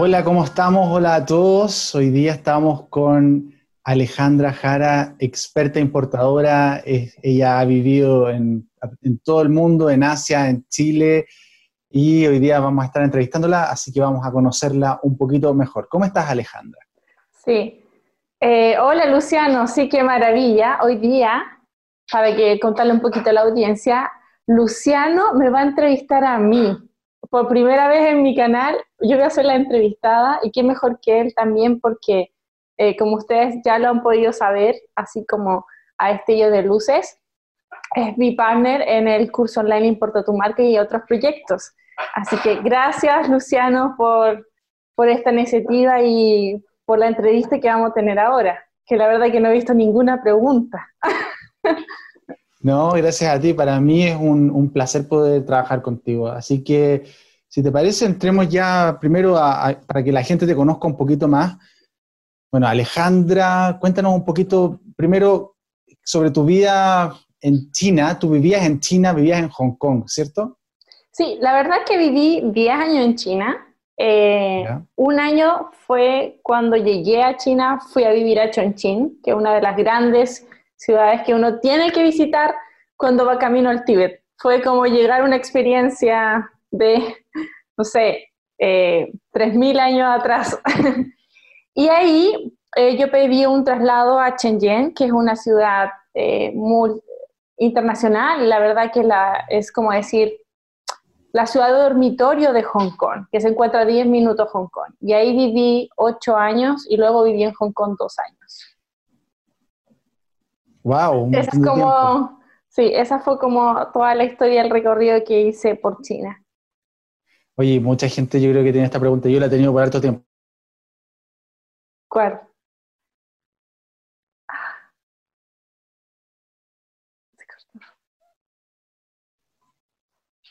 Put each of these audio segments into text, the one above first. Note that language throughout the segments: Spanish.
Hola, ¿cómo estamos? Hola a todos. Hoy día estamos con Alejandra Jara, experta importadora. ella ha vivido en, todo el mundo, en Asia, en Chile, y hoy día vamos a estar entrevistándola, así que vamos a conocerla un poquito mejor. ¿Cómo estás, Alejandra? Sí. Eh, hola, Luciano. Sí, qué maravilla. Hoy día, para que contarle un poquito a la audiencia, Luciano me va a entrevistar a mí. Por primera vez en mi canal, yo voy a ser la entrevistada y qué mejor que él también porque, eh, como ustedes ya lo han podido saber, así como a Estello de Luces, es mi partner en el curso online Importa tu marca y otros proyectos. Así que gracias, Luciano, por, por esta iniciativa y por la entrevista que vamos a tener ahora, que la verdad que no he visto ninguna pregunta. No, gracias a ti. Para mí es un, placer poder trabajar contigo. Así que, si te parece, entremos ya primero para que la gente te conozca un poquito más. Bueno, Alejandra, cuéntanos un poquito primero sobre tu vida en China. Tú vivías en China, vivías en Hong Kong, ¿cierto? Sí, la verdad que viví 10 años en China. Eh, un año fue cuando llegué a China, fui a vivir a Chongqing, que es una de las grandes ciudades que uno tiene que visitar cuando va camino al Tíbet. Fue como llegar a una experiencia de, no sé, eh, 3.000 años atrás. y ahí eh, yo pedí un traslado a Shenzhen, que es una ciudad eh, muy internacional, la verdad que la, es como decir la ciudad de dormitorio de Hong Kong, que se encuentra a 10 minutos Hong Kong. Y ahí viví 8 años y luego viví en Hong Kong 2 años. Wow. Esa es como, sí, esa fue como toda la historia del recorrido que hice por China. Oye, mucha gente yo creo que tiene esta pregunta, yo la he tenido por harto tiempo. ¿Cuál?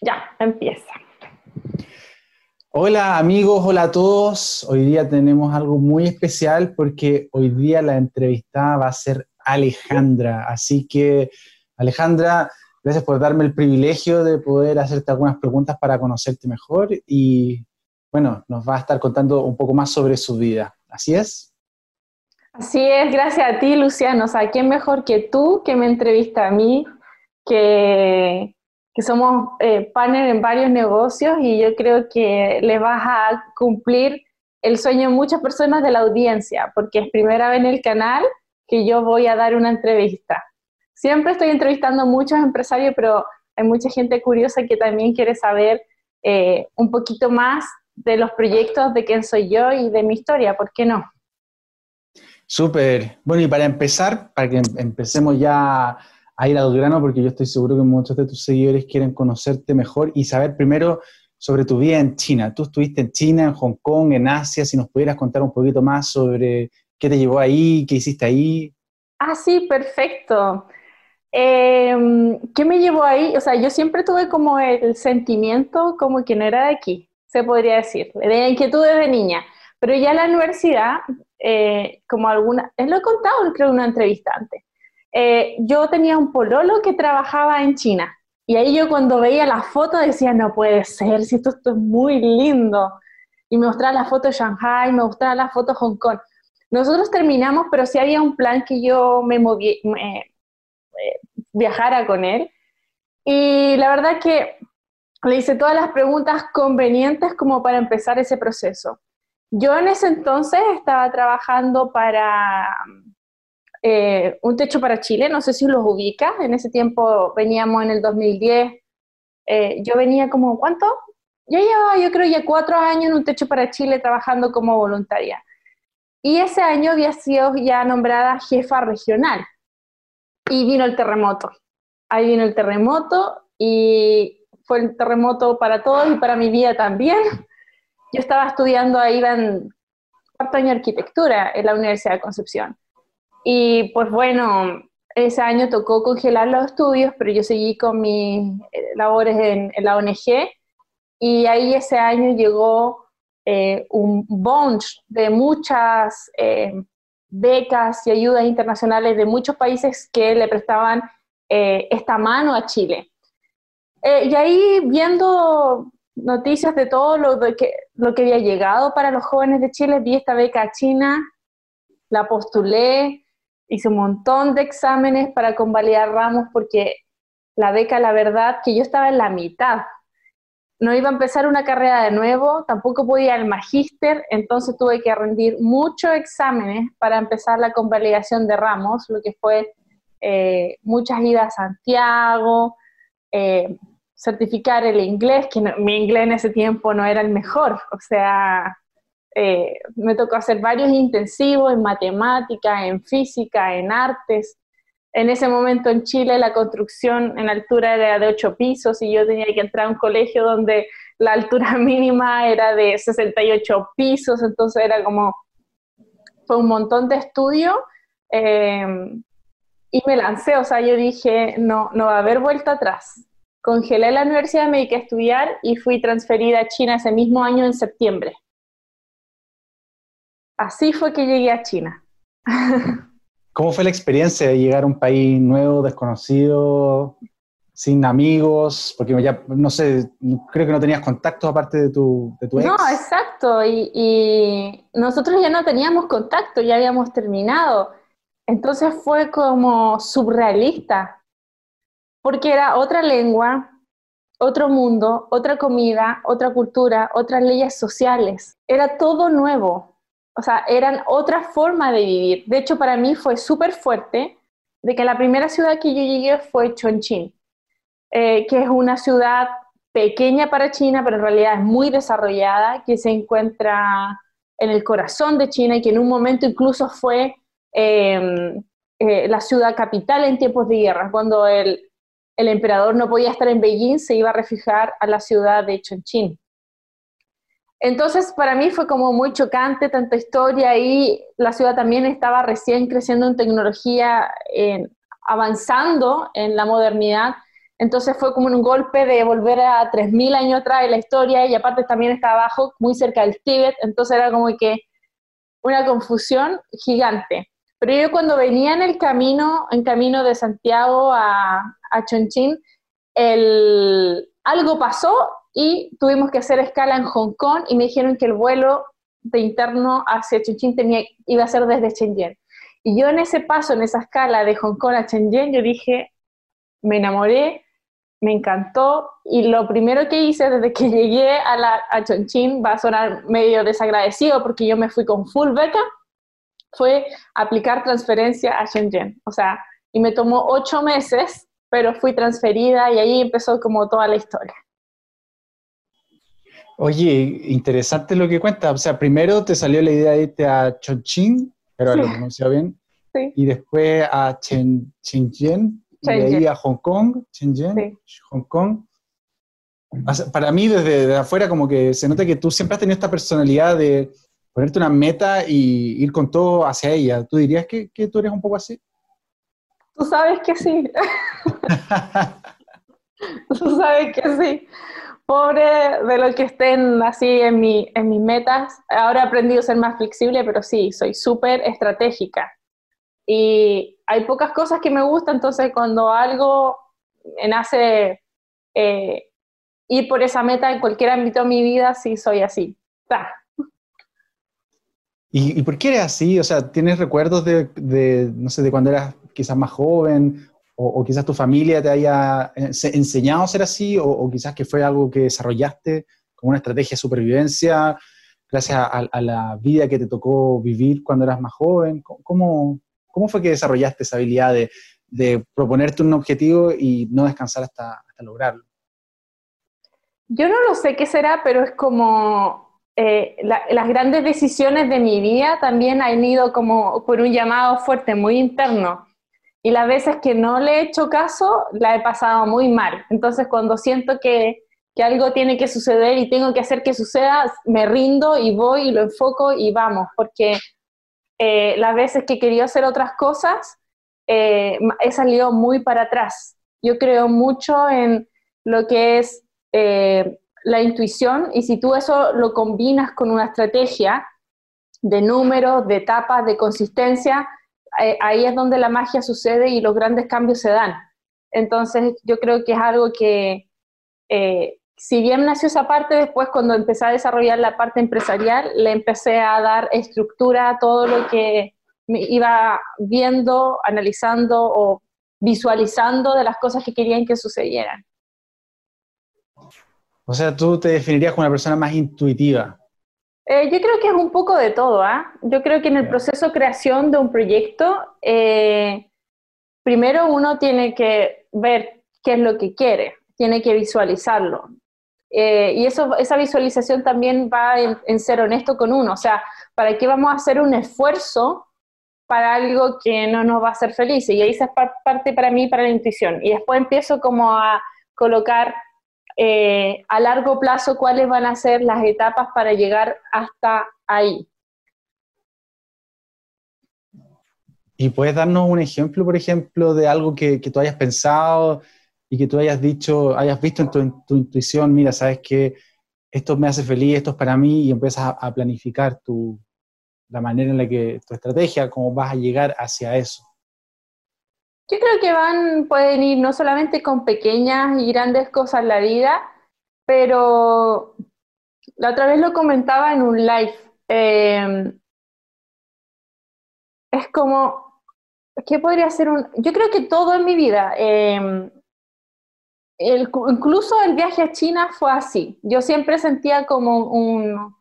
Ya, empieza. Hola amigos, hola a todos. Hoy día tenemos algo muy especial porque hoy día la entrevistada va a ser Alejandra. Así que, Alejandra, gracias por darme el privilegio de poder hacerte algunas preguntas para conocerte mejor y, bueno, nos va a estar contando un poco más sobre su vida. ¿Así es? Así es, gracias a ti, Luciano. O sea, ¿quién mejor que tú que me entrevista a mí, que, que somos eh, partner en varios negocios y yo creo que le vas a cumplir el sueño de muchas personas de la audiencia, porque es primera vez en el canal que yo voy a dar una entrevista. Siempre estoy entrevistando a muchos empresarios, pero hay mucha gente curiosa que también quiere saber eh, un poquito más de los proyectos, de quién soy yo y de mi historia, ¿por qué no? Súper. Bueno, y para empezar, para que empecemos ya a ir al grano, porque yo estoy seguro que muchos de tus seguidores quieren conocerte mejor y saber primero sobre tu vida en China. Tú estuviste en China, en Hong Kong, en Asia, si nos pudieras contar un poquito más sobre ¿Qué te llevó ahí? ¿Qué hiciste ahí? Ah, sí, perfecto. Em, ¿Qué me llevó ahí? O sea, yo siempre tuve como el sentimiento como que no era de aquí, se podría decir, de inquietud desde niña. Pero ya en la universidad, eh, como alguna, es lo he contado creo en una entrevista antes, eh, yo tenía un pololo que trabajaba en China. Y ahí yo cuando veía la foto decía, no puede ser, si esto, esto es muy lindo. Y me mostraba la foto de Shanghai, me mostraba la foto de Hong Kong. Nosotros terminamos, pero sí había un plan que yo me, moví, eh, viajara con él. Y la verdad que le hice todas las preguntas convenientes como para empezar ese proceso. Yo en ese entonces estaba trabajando para eh, Un Techo para Chile, no sé si los ubicas, en ese tiempo veníamos en el 2010, eh, yo venía como, ¿cuánto? Yo llevaba, yo creo, ya cuatro años en Un Techo para Chile trabajando como voluntaria. Y ese año había sido ya nombrada jefa regional. Y vino el terremoto. Ahí vino el terremoto y fue el terremoto para todos y para mi vida también. Yo estaba estudiando ahí en cuarto año de arquitectura en la Universidad de Concepción. Y pues bueno, ese año tocó congelar los estudios, pero yo seguí con mis eh, labores en, en la ONG y ahí ese año llegó eh, un bunch de muchas eh, becas y ayudas internacionales de muchos países que le prestaban eh, esta mano a Chile. y ahí viendo noticias de todo lo, que, lo que había llegado para los jóvenes de Chile, vi esta beca a China, la postulé, hice un montón de exámenes para convalidar ramos porque la beca, la verdad, que yo estaba en la mitad. No iba a empezar una carrera de nuevo, tampoco podía el magíster, entonces tuve que rendir muchos exámenes para empezar la convalidación de ramos, lo que fue eh, muchas idas a Santiago, eh, certificar el inglés, que mi inglés en ese tiempo no era el mejor, o sea, eh, me tocó hacer varios intensivos en matemática, en física, en artes. En ese momento en Chile la construcción en altura era de ocho pisos y yo tenía que entrar a un colegio donde la altura mínima era de 68 pisos, entonces era como, fue un montón de estudio eh, y me lancé, o sea, yo dije, no, no va a haber vuelta atrás. Congelé la universidad, me dediqué a estudiar y fui transferida a China ese mismo año en septiembre. Así fue que llegué a China. ¿Cómo fue la experiencia de llegar a un país nuevo, desconocido, sin amigos? Porque ya, no sé, creo que no tenías contacto aparte de tu, de tu ex. No, exacto. Y, y, nosotros ya no teníamos contacto, ya habíamos terminado. Entonces fue como surrealista, porque era otra lengua, otro mundo, otra comida, otra cultura, otras leyes sociales. Era todo nuevo o sea, eran otra forma de vivir. De hecho, para mí fue súper fuerte de que la primera ciudad que yo llegué fue Chongqing, eh, que es una ciudad pequeña para China, pero en realidad es muy desarrollada, que se encuentra en el corazón de China y que en un momento incluso fue em, eh, la ciudad capital en tiempos de guerra. Cuando el, el emperador no podía estar en Beijing, se iba a refugiar a la ciudad de Chongqing. Entonces, para mí fue como muy chocante tanta historia y la ciudad también estaba recién creciendo en tecnología, avanzando en la modernidad. Entonces fue como un golpe de volver a 3.000 años atrás de la historia y aparte también estaba abajo, muy cerca del Tíbet, entonces era como que una confusión gigante. Pero yo cuando venía en el camino, en camino de Santiago a, a Chongqing, el, algo pasó y tuvimos que hacer escala en Hong Kong y me dijeron que el vuelo de interno hacia Chongqing tenía, iba a ser desde Shenzhen. Y yo en ese paso, en esa escala de Hong Kong a Shenzhen, yo dije, me enamoré, me encantó y lo primero que hice desde que llegué a, la, a Chongqing, va a sonar medio desagradecido porque yo me fui con full beca, fue aplicar transferencia a Shenzhen. O sea, y me tomó ocho meses pero fui transferida y ahí empezó como toda la historia. Oye, interesante lo que cuenta. O sea, primero te salió la idea de irte a Chongqing, pero lo pronunció bien. Sí. Y después a Shenzhen, y de ahí a Hong Kong, Shenzhen, Hong Kong. Para mí, desde, afuera, como que se nota que tú siempre has tenido esta personalidad de ponerte una meta y ir con todo hacia ella. ¿Tú dirías que, que tú eres un poco así? Tú sabes que sí. Tú sabes que sí. Pobre de los que estén así en, mi, en mis metas. Ahora he aprendido a ser más flexible, pero sí, soy súper estratégica. Y hay pocas cosas que me gustan, entonces cuando algo me nace eh, ir por esa meta en cualquier ámbito de mi vida, sí soy así. ¿Y, ¿Y, por qué eres así? O sea, ¿tienes recuerdos de, no sé, de cuando eras quizás más joven, o, quizás tu familia te haya enseñado a ser así, o, quizás que fue algo que desarrollaste como una estrategia de supervivencia gracias a, la vida que te tocó vivir cuando eras más joven. ¿Cómo, cómo fue que desarrollaste esa habilidad de, de proponerte un objetivo y no descansar hasta, hasta lograrlo? Yo no lo sé qué será, pero es como eh, las grandes decisiones de mi vida también han ido como por un llamado fuerte, muy interno. Y las veces que no le he hecho caso, la he pasado muy mal. Entonces, cuando siento que, que algo tiene que suceder y tengo que hacer que suceda, me rindo y voy y lo enfoco y vamos, porque eh, las veces que quería hacer otras cosas, eh, he salido muy para atrás. Yo creo mucho en lo que es eh, la intuición y si tú eso lo combinas con una estrategia de números, de etapas, de consistencia, ahí es donde la magia sucede y los grandes cambios se dan. Entonces yo creo que es algo que, eh, si bien nació esa parte, después cuando empecé a desarrollar la parte empresarial, le empecé a dar estructura a todo lo que me iba viendo, analizando o visualizando de las cosas que querían que sucedieran. O sea, tú te definirías como una persona más intuitiva. Eh, yo creo que es un poco de todo. ¿ah? Yo creo que en el proceso de creación de un proyecto, eh, primero uno tiene que ver qué es lo que quiere, tiene que visualizarlo. Eh, y eso, esa visualización también va en, ser honesto con uno. O sea, ¿para qué vamos a hacer un esfuerzo para algo que no nos va a hacer felices? Y ahí esa es parte para mí, para la intuición. Y después empiezo como a colocar eh, a largo plazo cuáles van a ser las etapas para llegar hasta ahí. ¿Y puedes darnos un ejemplo, por ejemplo, de algo que, tú hayas pensado y que tú hayas dicho, hayas visto en tu, intuición, mira, sabes que esto me hace feliz, esto es para mí, y empiezas a, planificar la manera en la que tu estrategia, cómo vas a llegar hacia eso? Yo creo que van, pueden ir no solamente con pequeñas y grandes cosas en la vida, pero la otra vez lo comentaba en un live. Em, es como, ¿qué podría ser un...? Yo creo que todo en mi vida, em, incluso el viaje a China fue así. Yo siempre sentía como un,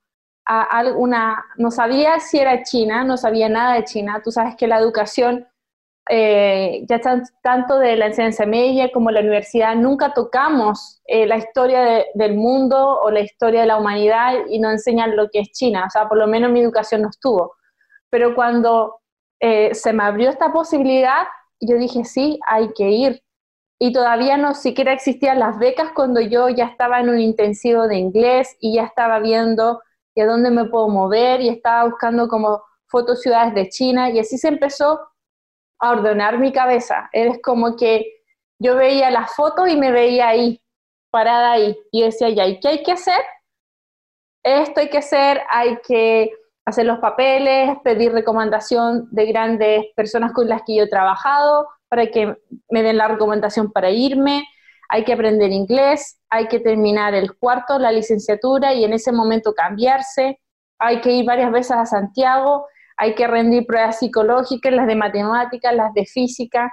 una, no sabía si era China, no sabía nada de China. Tú sabes que la educación eh, ya tanto de la enseñanza media como la universidad, nunca tocamos eh, la historia del mundo o la historia de la humanidad y nos enseñan lo que es China, o sea, por lo menos mi educación no estuvo. Pero cuando eh, se me abrió esta posibilidad, yo dije, sí, hay que ir. Y todavía no siquiera existían las becas cuando yo ya estaba en un intensivo de inglés y ya estaba viendo a dónde me puedo mover y estaba buscando como fotos ciudades de China y así se empezó a ordenar mi cabeza. Es como que yo veía las fotos y me veía ahí, parada ahí. Y decía, ya, ¿y qué hay que hacer? Esto hay que hacer, hay que hacer los papeles, pedir recomendación de grandes personas con las que yo he trabajado para que me den la recomendación para irme, hay que aprender inglés, hay que terminar el cuarto, la licenciatura y en ese momento cambiarse, hay que ir varias veces a Santiago hay que rendir pruebas psicológicas, las de matemáticas, las de física.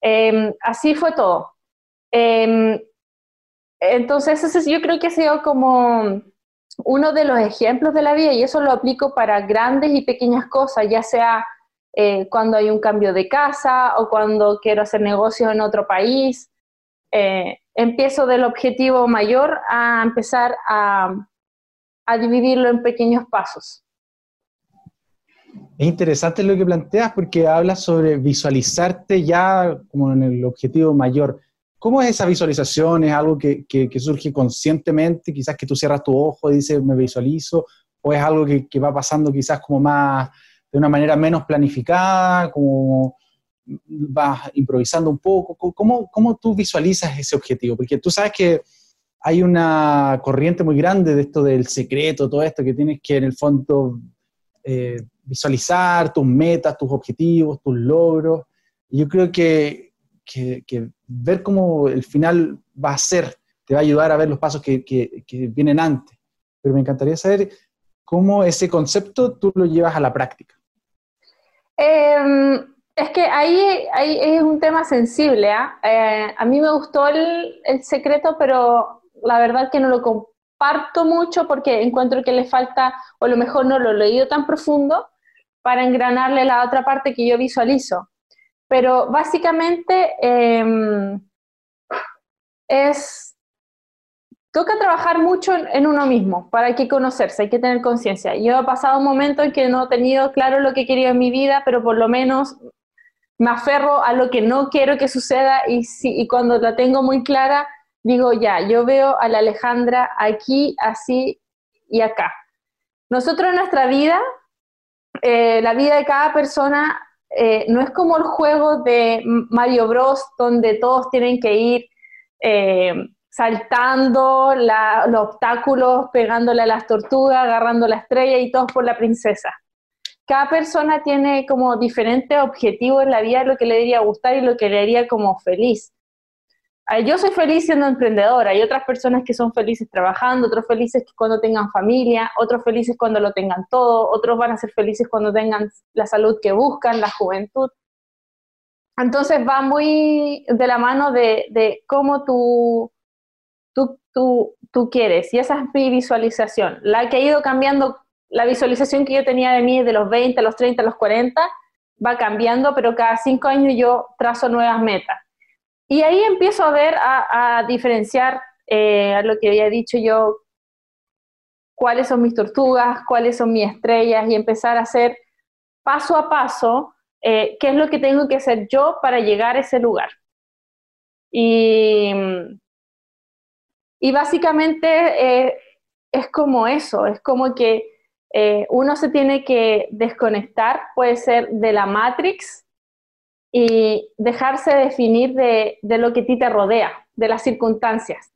Em, así fue todo. Em, entonces, yo creo que ha sido como uno de los ejemplos de la vida y eso lo aplico para grandes y pequeñas cosas, ya sea eh, cuando hay un cambio de casa o cuando quiero hacer negocios en otro país. Eh, empiezo del objetivo mayor a empezar a dividirlo en pequeños pasos. Es interesante lo que planteas porque hablas sobre visualizarte ya como en el objetivo mayor. ¿Cómo es esa visualización? ¿Es algo que, surge conscientemente? Quizás que tú cierras tu ojo y dices, me visualizo, o es algo que, va pasando quizás como más, de una manera menos planificada, como vas improvisando un poco. ¿Cómo, cómo tú visualizas ese objetivo? Porque tú sabes que hay una corriente muy grande de esto del secreto, todo esto que tienes que en el fondo eh, visualizar tus metas, tus objetivos, tus logros. Yo creo que, ver cómo el final va a ser te va a ayudar a ver los pasos que, vienen antes. Pero me encantaría saber cómo ese concepto tú lo llevas a la práctica. Em, es que ahí, ahí, es un tema sensible. ¿ah? Eh, a mí me gustó el, el, secreto, pero la verdad que no lo comparto mucho porque encuentro que le falta, o a lo mejor no lo he leído tan profundo, para engranarle la otra parte que yo visualizo. Pero básicamente em, es, toca trabajar mucho en, uno mismo, para hay que conocerse, hay que tener conciencia. Yo he pasado un momento en que no he tenido claro lo que quería en mi vida, pero por lo menos me aferro a lo que no quiero que suceda y, si, y cuando la tengo muy clara, digo, ya, yo veo a la Alejandra aquí, así y acá. Nosotros en nuestra vida eh, la vida de cada persona eh, no es como el juego de Mario Bros, donde todos tienen que ir eh, saltando los obstáculos, pegándole a las tortugas, agarrando la estrella y todos por la princesa. Cada persona tiene como diferentes objetivos en la vida, lo que le debería gustar y lo que le haría como feliz. Yo soy feliz siendo emprendedora, hay otras personas que son felices trabajando, otros felices cuando tengan familia, otros felices cuando lo tengan todo, otros van a ser felices cuando tengan la salud que buscan, la juventud. Entonces va muy de la mano de, cómo tú, tú, tú, tú, quieres. Y esa es mi visualización. La que ha ido cambiando, la visualización que yo tenía de mí de los 20, a los 30, a los 40, va cambiando, pero cada cinco años yo trazo nuevas metas. Y ahí empiezo a ver, a, diferenciar eh, a lo que había dicho yo, cuáles son mis tortugas, cuáles son mis estrellas y empezar a hacer paso a paso eh, qué es lo que tengo que hacer yo para llegar a ese lugar. Y, y básicamente eh, es como eso, es como que uno se tiene que desconectar, puede ser de la Matrix, y dejarse definir de, lo que a ti te rodea, de las circunstancias.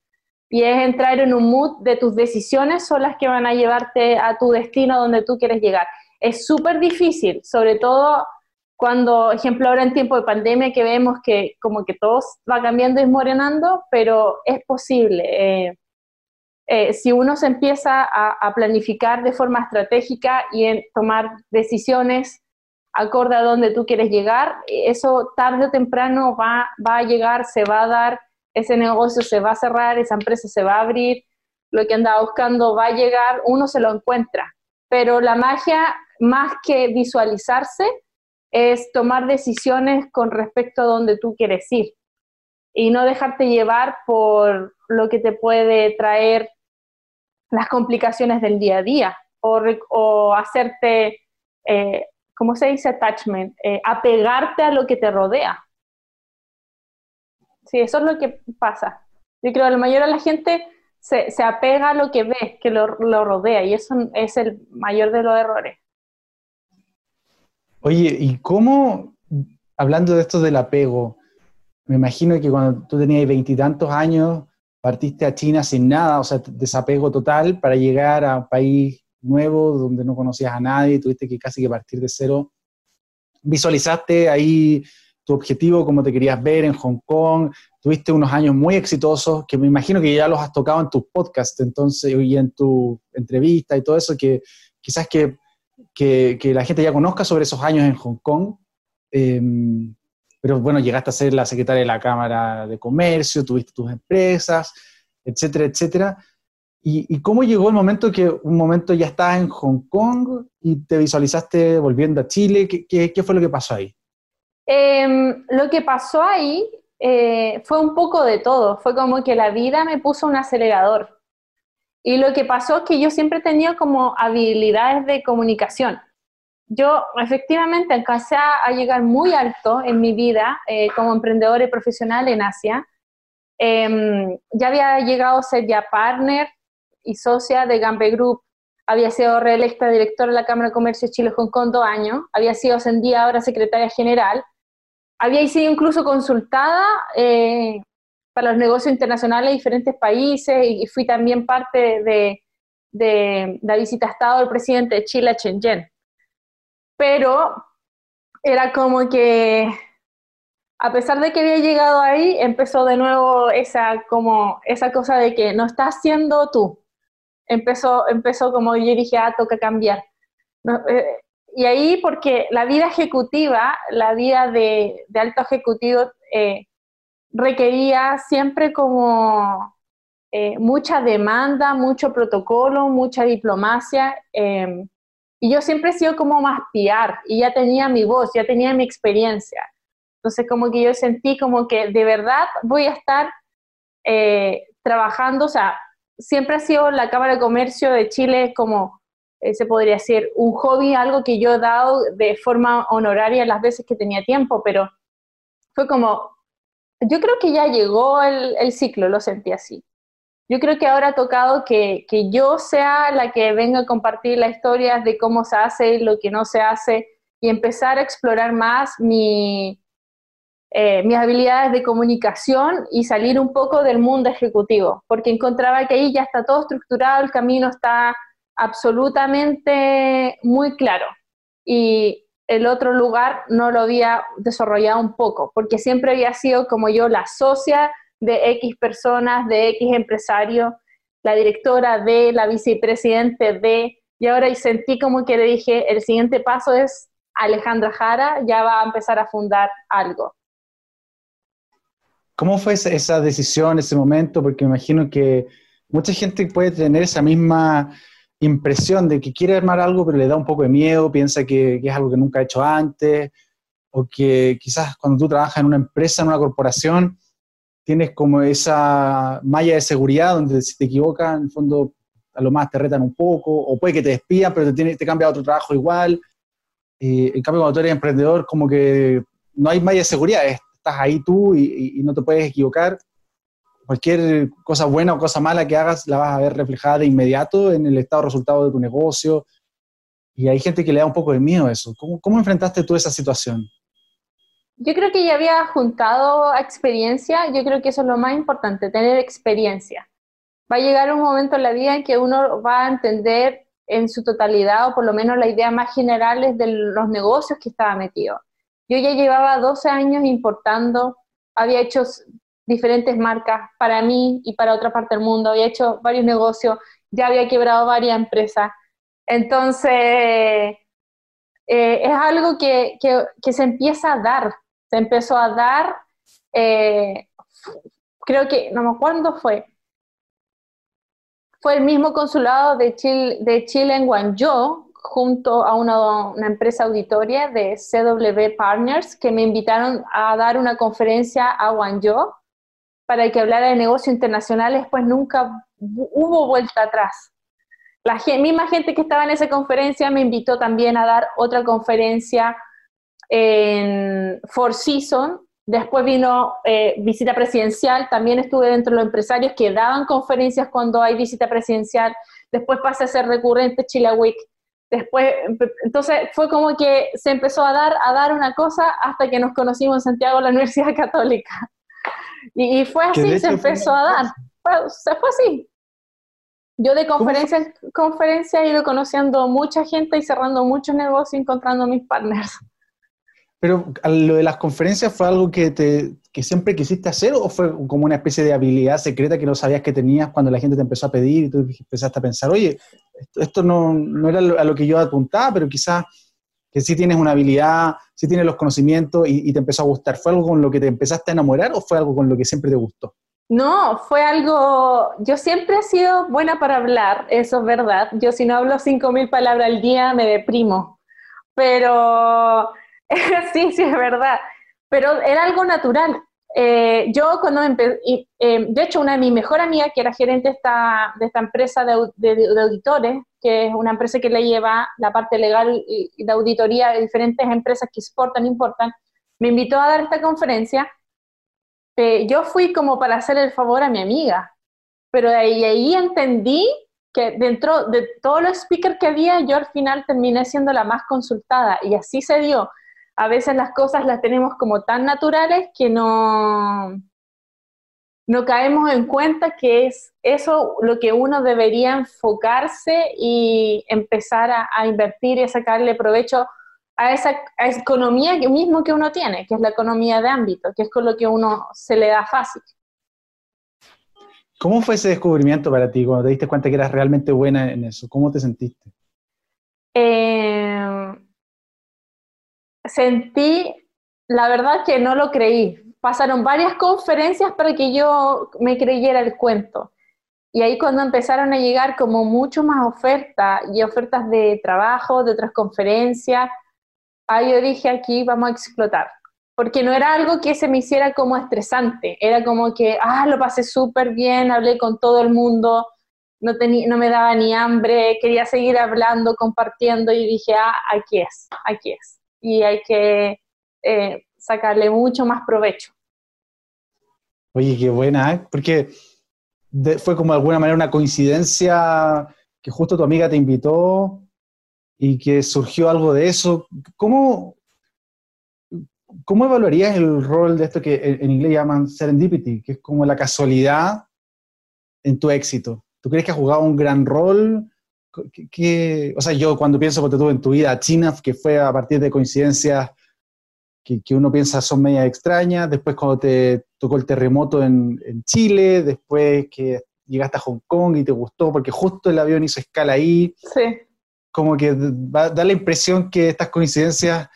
Y es entrar en un mood de tus decisiones son las que van a llevarte a tu destino donde tú quieres llegar. Es súper difícil, sobre todo cuando, ejemplo, ahora en tiempo de pandemia que vemos que como que todo va cambiando y morenando, pero es posible. Eh, eh, si uno se empieza a, a, planificar de forma estratégica y en tomar decisiones acorde a donde tú quieres llegar, eso tarde o temprano va, va a llegar, se va a dar, ese negocio se va a cerrar, esa empresa se va a abrir, lo que andaba buscando va a llegar, uno se lo encuentra. Pero la magia, más que visualizarse, es tomar decisiones con respecto a donde tú quieres ir y no dejarte llevar por lo que te puede traer las complicaciones del día a día o, o hacerte eh, ¿cómo se dice attachment? Eh, apegarte a lo que te rodea. Sí, eso es lo que pasa. Yo creo que la mayoría de la gente se, apega a lo que ve, que lo, rodea, y eso es el mayor de los errores. Oye, ¿y cómo, hablando de esto del apego, me imagino que cuando tú tenías veintitantos años, partiste a China sin nada, o sea, desapego total para llegar a un país nuevo, donde no conocías a nadie, tuviste que casi que partir de cero. Visualizaste ahí tu objetivo, cómo te querías ver en Hong Kong, tuviste unos años muy exitosos, que me imagino que ya los has tocado en tus podcasts, entonces, y en tu entrevista y todo eso, que quizás que, que, la gente ya conozca sobre esos años en Hong Kong. Em, pero bueno, llegaste a ser la secretaria de la Cámara de Comercio, tuviste tus empresas, etcétera, etcétera. ¿Y, cómo llegó el momento que un momento ya estabas en Hong Kong y te visualizaste volviendo a Chile? ¿Qué, qué, fue lo que pasó ahí? Em, lo que pasó ahí eh, fue un poco de todo. Fue como que la vida me puso un acelerador. Y lo que pasó es que yo siempre tenido como habilidades de comunicación. Yo efectivamente alcancé a, llegar muy alto en mi vida eh, como emprendedora y profesional en Asia. Em, ya había llegado a ser ya partner y socia de Gambe Group. Había sido reelecta directora de la Cámara de Comercio de Chile-Hong Kong dos años. Había sido ascendida ahora secretaria general. Había sido incluso consultada eh, para los negocios internacionales de diferentes países y fui también parte de, de, la visita a Estado del presidente de Chile a Shenzhen. Pero era como que a pesar de que había llegado ahí, empezó de nuevo esa, como, esa cosa de que no estás siendo tú, empezó, empezó como yo dije, ah, toca cambiar. Eh, y ahí porque la vida ejecutiva, la vida de, alto ejecutivo eh, requería siempre como eh, mucha demanda, mucho protocolo, mucha diplomacia. Em, y yo siempre he sido como más piar y ya tenía mi voz, ya tenía mi experiencia. Entonces como que yo sentí como que de verdad voy a estar trabajando, o sea, siempre ha sido la Cámara de Comercio de Chile como, eh, se podría decir, un hobby, algo que yo he dado de forma honoraria las veces que tenía tiempo, pero fue como, yo creo que ya llegó el, ciclo, lo sentí así. Yo creo que ahora ha tocado que, que, yo sea la que venga a compartir las historias de cómo se hace y lo que no se hace y empezar a explorar más mi, eh, mis habilidades de comunicación y salir un poco del mundo ejecutivo, porque encontraba que ahí ya está todo estructurado, el camino está absolutamente muy claro. Y el otro lugar no lo había desarrollado un poco, porque siempre había sido como yo la socia de X personas, de X empresarios, la directora de, la vicepresidente de, y ahora sentí como que le dije, el siguiente paso es Alejandra Jara, ya va a empezar a fundar algo. ¿Cómo fue esa, decisión, ese momento? Porque me imagino que mucha gente puede tener esa misma impresión de que quiere armar algo, pero le da un poco de miedo, piensa que, que, es algo que nunca ha hecho antes, o que quizás cuando tú trabajas en una empresa, en una corporación, tienes como esa malla de seguridad donde si te equivocas, en el fondo a lo más te retan un poco, o puede que te despidan, pero te, tiene, te cambia a otro trabajo igual. en cambio, cuando tú eres emprendedor, como que no hay malla de seguridad, estás ahí tú y, no te puedes equivocar. Cualquier cosa buena o cosa mala que hagas la vas a ver reflejada de inmediato en el estado resultado de tu negocio. Y hay gente que le da un poco de miedo a eso. ¿Cómo, cómo enfrentaste tú esa situación? Yo creo que ya había juntado experiencia, yo creo que eso es lo más importante, tener experiencia. Va a llegar un momento en la vida en que uno va a entender en su totalidad o por lo menos las ideas más generales de los negocios que estaba metido. Yo ya llevaba 12 años importando, había hecho diferentes marcas para mí y para otra parte del mundo, había hecho varios negocios, ya había quebrado varias empresas. Entonces, eh, es algo que, que, se empieza a dar, se empezó a dar, eh, creo que, no me acuerdo fue, fue el mismo consulado de Chile, de Chile en Guangzhou, junto a una, una, empresa auditoria de CW Partners, que me invitaron a dar una conferencia a Guangzhou para que hablara de negocios internacionales, pues nunca hubo vuelta atrás. La misma gente que estaba en esa conferencia me invitó también a dar otra conferencia en Four Seasons. Después vino eh, visita presidencial, también estuve dentro de los empresarios que daban conferencias cuando hay visita presidencial. Después pasé a ser recurrente Chile Week. Después, entonces fue como que se empezó a dar, a dar una cosa hasta que nos conocimos en Santiago, la Universidad Católica. Y, fue así, se empezó a dar. se fue así. Yo de conferencia en conferencia he ido conociendo mucha gente y cerrando muchos negocios, encontrando mis partners. Pero lo de las conferencias fue algo que, te, que siempre quisiste hacer o fue como una especie de habilidad secreta que no sabías que tenías cuando la gente te empezó a pedir y tú empezaste a pensar, oye, esto, no, no, era a lo que yo apuntaba, pero quizás que sí tienes una habilidad, sí tienes los conocimientos y, y te empezó a gustar. ¿Fue algo con lo que te empezaste a enamorar o fue algo con lo que siempre te gustó? No, fue algo, yo siempre he sido buena para hablar, eso es verdad. Yo si no hablo 5.000 palabras al día me deprimo, pero sí, sí, es verdad. Pero era algo natural. Eh, yo cuando empecé, eh, de hecho una de mis mejores amigas, que era gerente de esta, de esta empresa de, de, auditores, que es una empresa que le lleva la parte legal y, de auditoría de diferentes empresas que exportan importan, me invitó a dar esta conferencia. Eh, yo fui como para hacer el favor a mi amiga, pero ahí, ahí entendí que dentro de todos los speakers que había, yo al final terminé siendo la más consultada y así se dio a veces las cosas las tenemos como tan naturales que no, no caemos en cuenta que es eso lo que uno debería enfocarse y empezar a, invertir y a sacarle provecho a esa, economía que mismo que uno tiene, que es la economía de ámbito, que es con lo que uno se le da fácil. ¿Cómo fue ese descubrimiento para ti cuando te diste cuenta que eras realmente buena en eso? ¿Cómo te sentiste? Eh, sentí, la verdad que no lo creí. Pasaron varias conferencias para que yo me creyera el cuento. Y ahí cuando empezaron a llegar como mucho más ofertas y ofertas de trabajo, de otras conferencias, ahí yo dije aquí vamos a explotar. Porque no era algo que se me hiciera como estresante, era como que, ah, lo pasé súper bien, hablé con todo el mundo, no, no me daba ni hambre, quería seguir hablando, compartiendo y dije, ah, aquí es, aquí es y hay que eh, sacarle mucho más provecho. Oye, qué buena, ¿eh? porque fue como de alguna manera una coincidencia que justo tu amiga te invitó y que surgió algo de eso. ¿Cómo, cómo evaluarías el rol de esto que en inglés llaman serendipity, que es como la casualidad en tu éxito? ¿Tú crees que ha jugado un gran rol? O sea, yo cuando pienso, porque tuve en tu vida China, que fue a partir de coincidencias que, uno piensa son medias extrañas, después cuando te tocó el terremoto en, Chile, después que llegaste a Hong Kong y te gustó porque justo el avión hizo escala ahí. Sí. Como que da, la impresión que estas coincidencias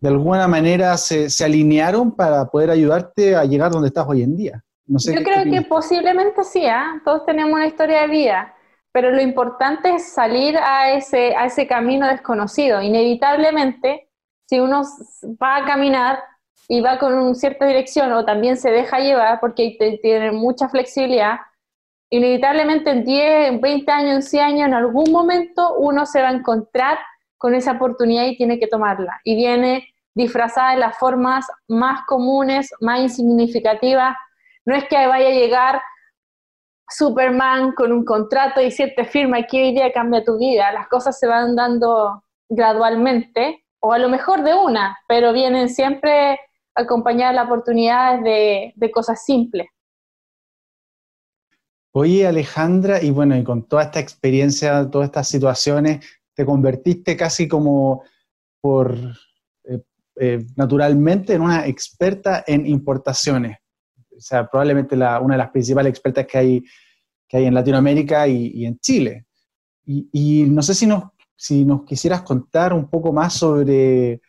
de alguna manera se, alinearon para poder ayudarte a llegar donde estás hoy en día. No sé Yo creo que posiblemente sí, ¿eh? todos tenemos una historia de vida, pero lo importante es salir a ese, a ese camino desconocido. Inevitablemente si uno va a caminar y va con una cierta dirección o también se deja llevar porque tiene mucha flexibilidad, inevitablemente en 10, 20 años, en 100 años, en algún momento uno se va a encontrar con esa oportunidad y tiene que tomarla. Y viene disfrazada de las formas más comunes, más insignificativas. No es que vaya a llegar Superman con un contrato y te firma y que hoy día cambia tu vida. Las cosas se van dando gradualmente o a lo mejor de una, pero vienen siempre acompañadas las oportunidades de, cosas simples. Oye, Alejandra, y bueno, y con toda esta experiencia, todas estas situaciones, te convertiste casi como por eh, eh, naturalmente en una experta en importaciones. O sea, probablemente una de las principales expertas que hay, que hay en Latinoamérica y, en Chile. Y, y, no sé si nos si nos quisieras contar un poco más sobre,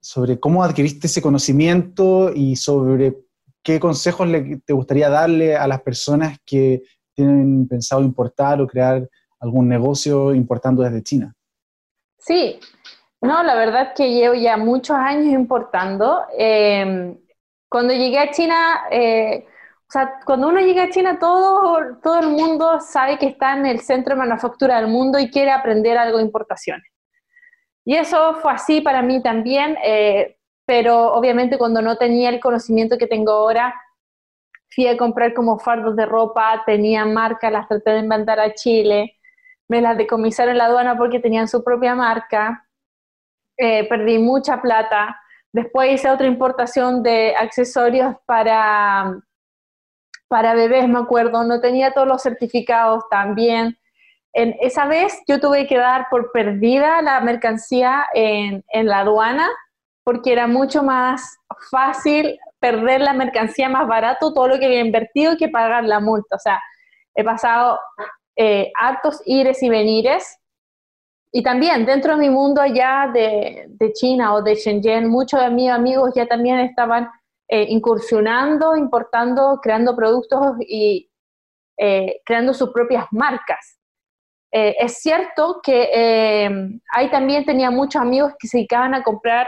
sobre cómo adquiriste ese conocimiento y sobre qué consejos te gustaría darle a las personas que tienen pensado importar o crear algún negocio importando desde China. Sí, no, la verdad que llevo ya muchos años importando. Em, cuando llegué a China, eh, o sea, cuando uno llega a China, todo, todo el mundo sabe que está en el centro de manufactura del mundo y quiere aprender algo de importaciones. Y eso fue así para mí también, eh, pero obviamente cuando no tenía el conocimiento que tengo ahora, fui a comprar como fardos de ropa, tenía marca, las traté de mandar a Chile, me las decomisaron en la aduana porque tenían su propia marca, eh, perdí mucha plata. Después hice otra importación de accesorios para para bebés, me acuerdo, no tenía todos los certificados también. En, esa vez yo tuve que dar por perdida la mercancía en, la aduana porque era mucho más fácil perder la mercancía más barato, todo lo que había invertido, que pagar la multa. O sea, he pasado eh, hartos ires y venires. Y también dentro de mi mundo allá de, de China o de Shenzhen, muchos de mis amigos ya también estaban eh, incursionando, importando, creando productos y eh, creando sus propias marcas. Eh, es cierto que ahí también tenía muchos amigos que se dedicaban a comprar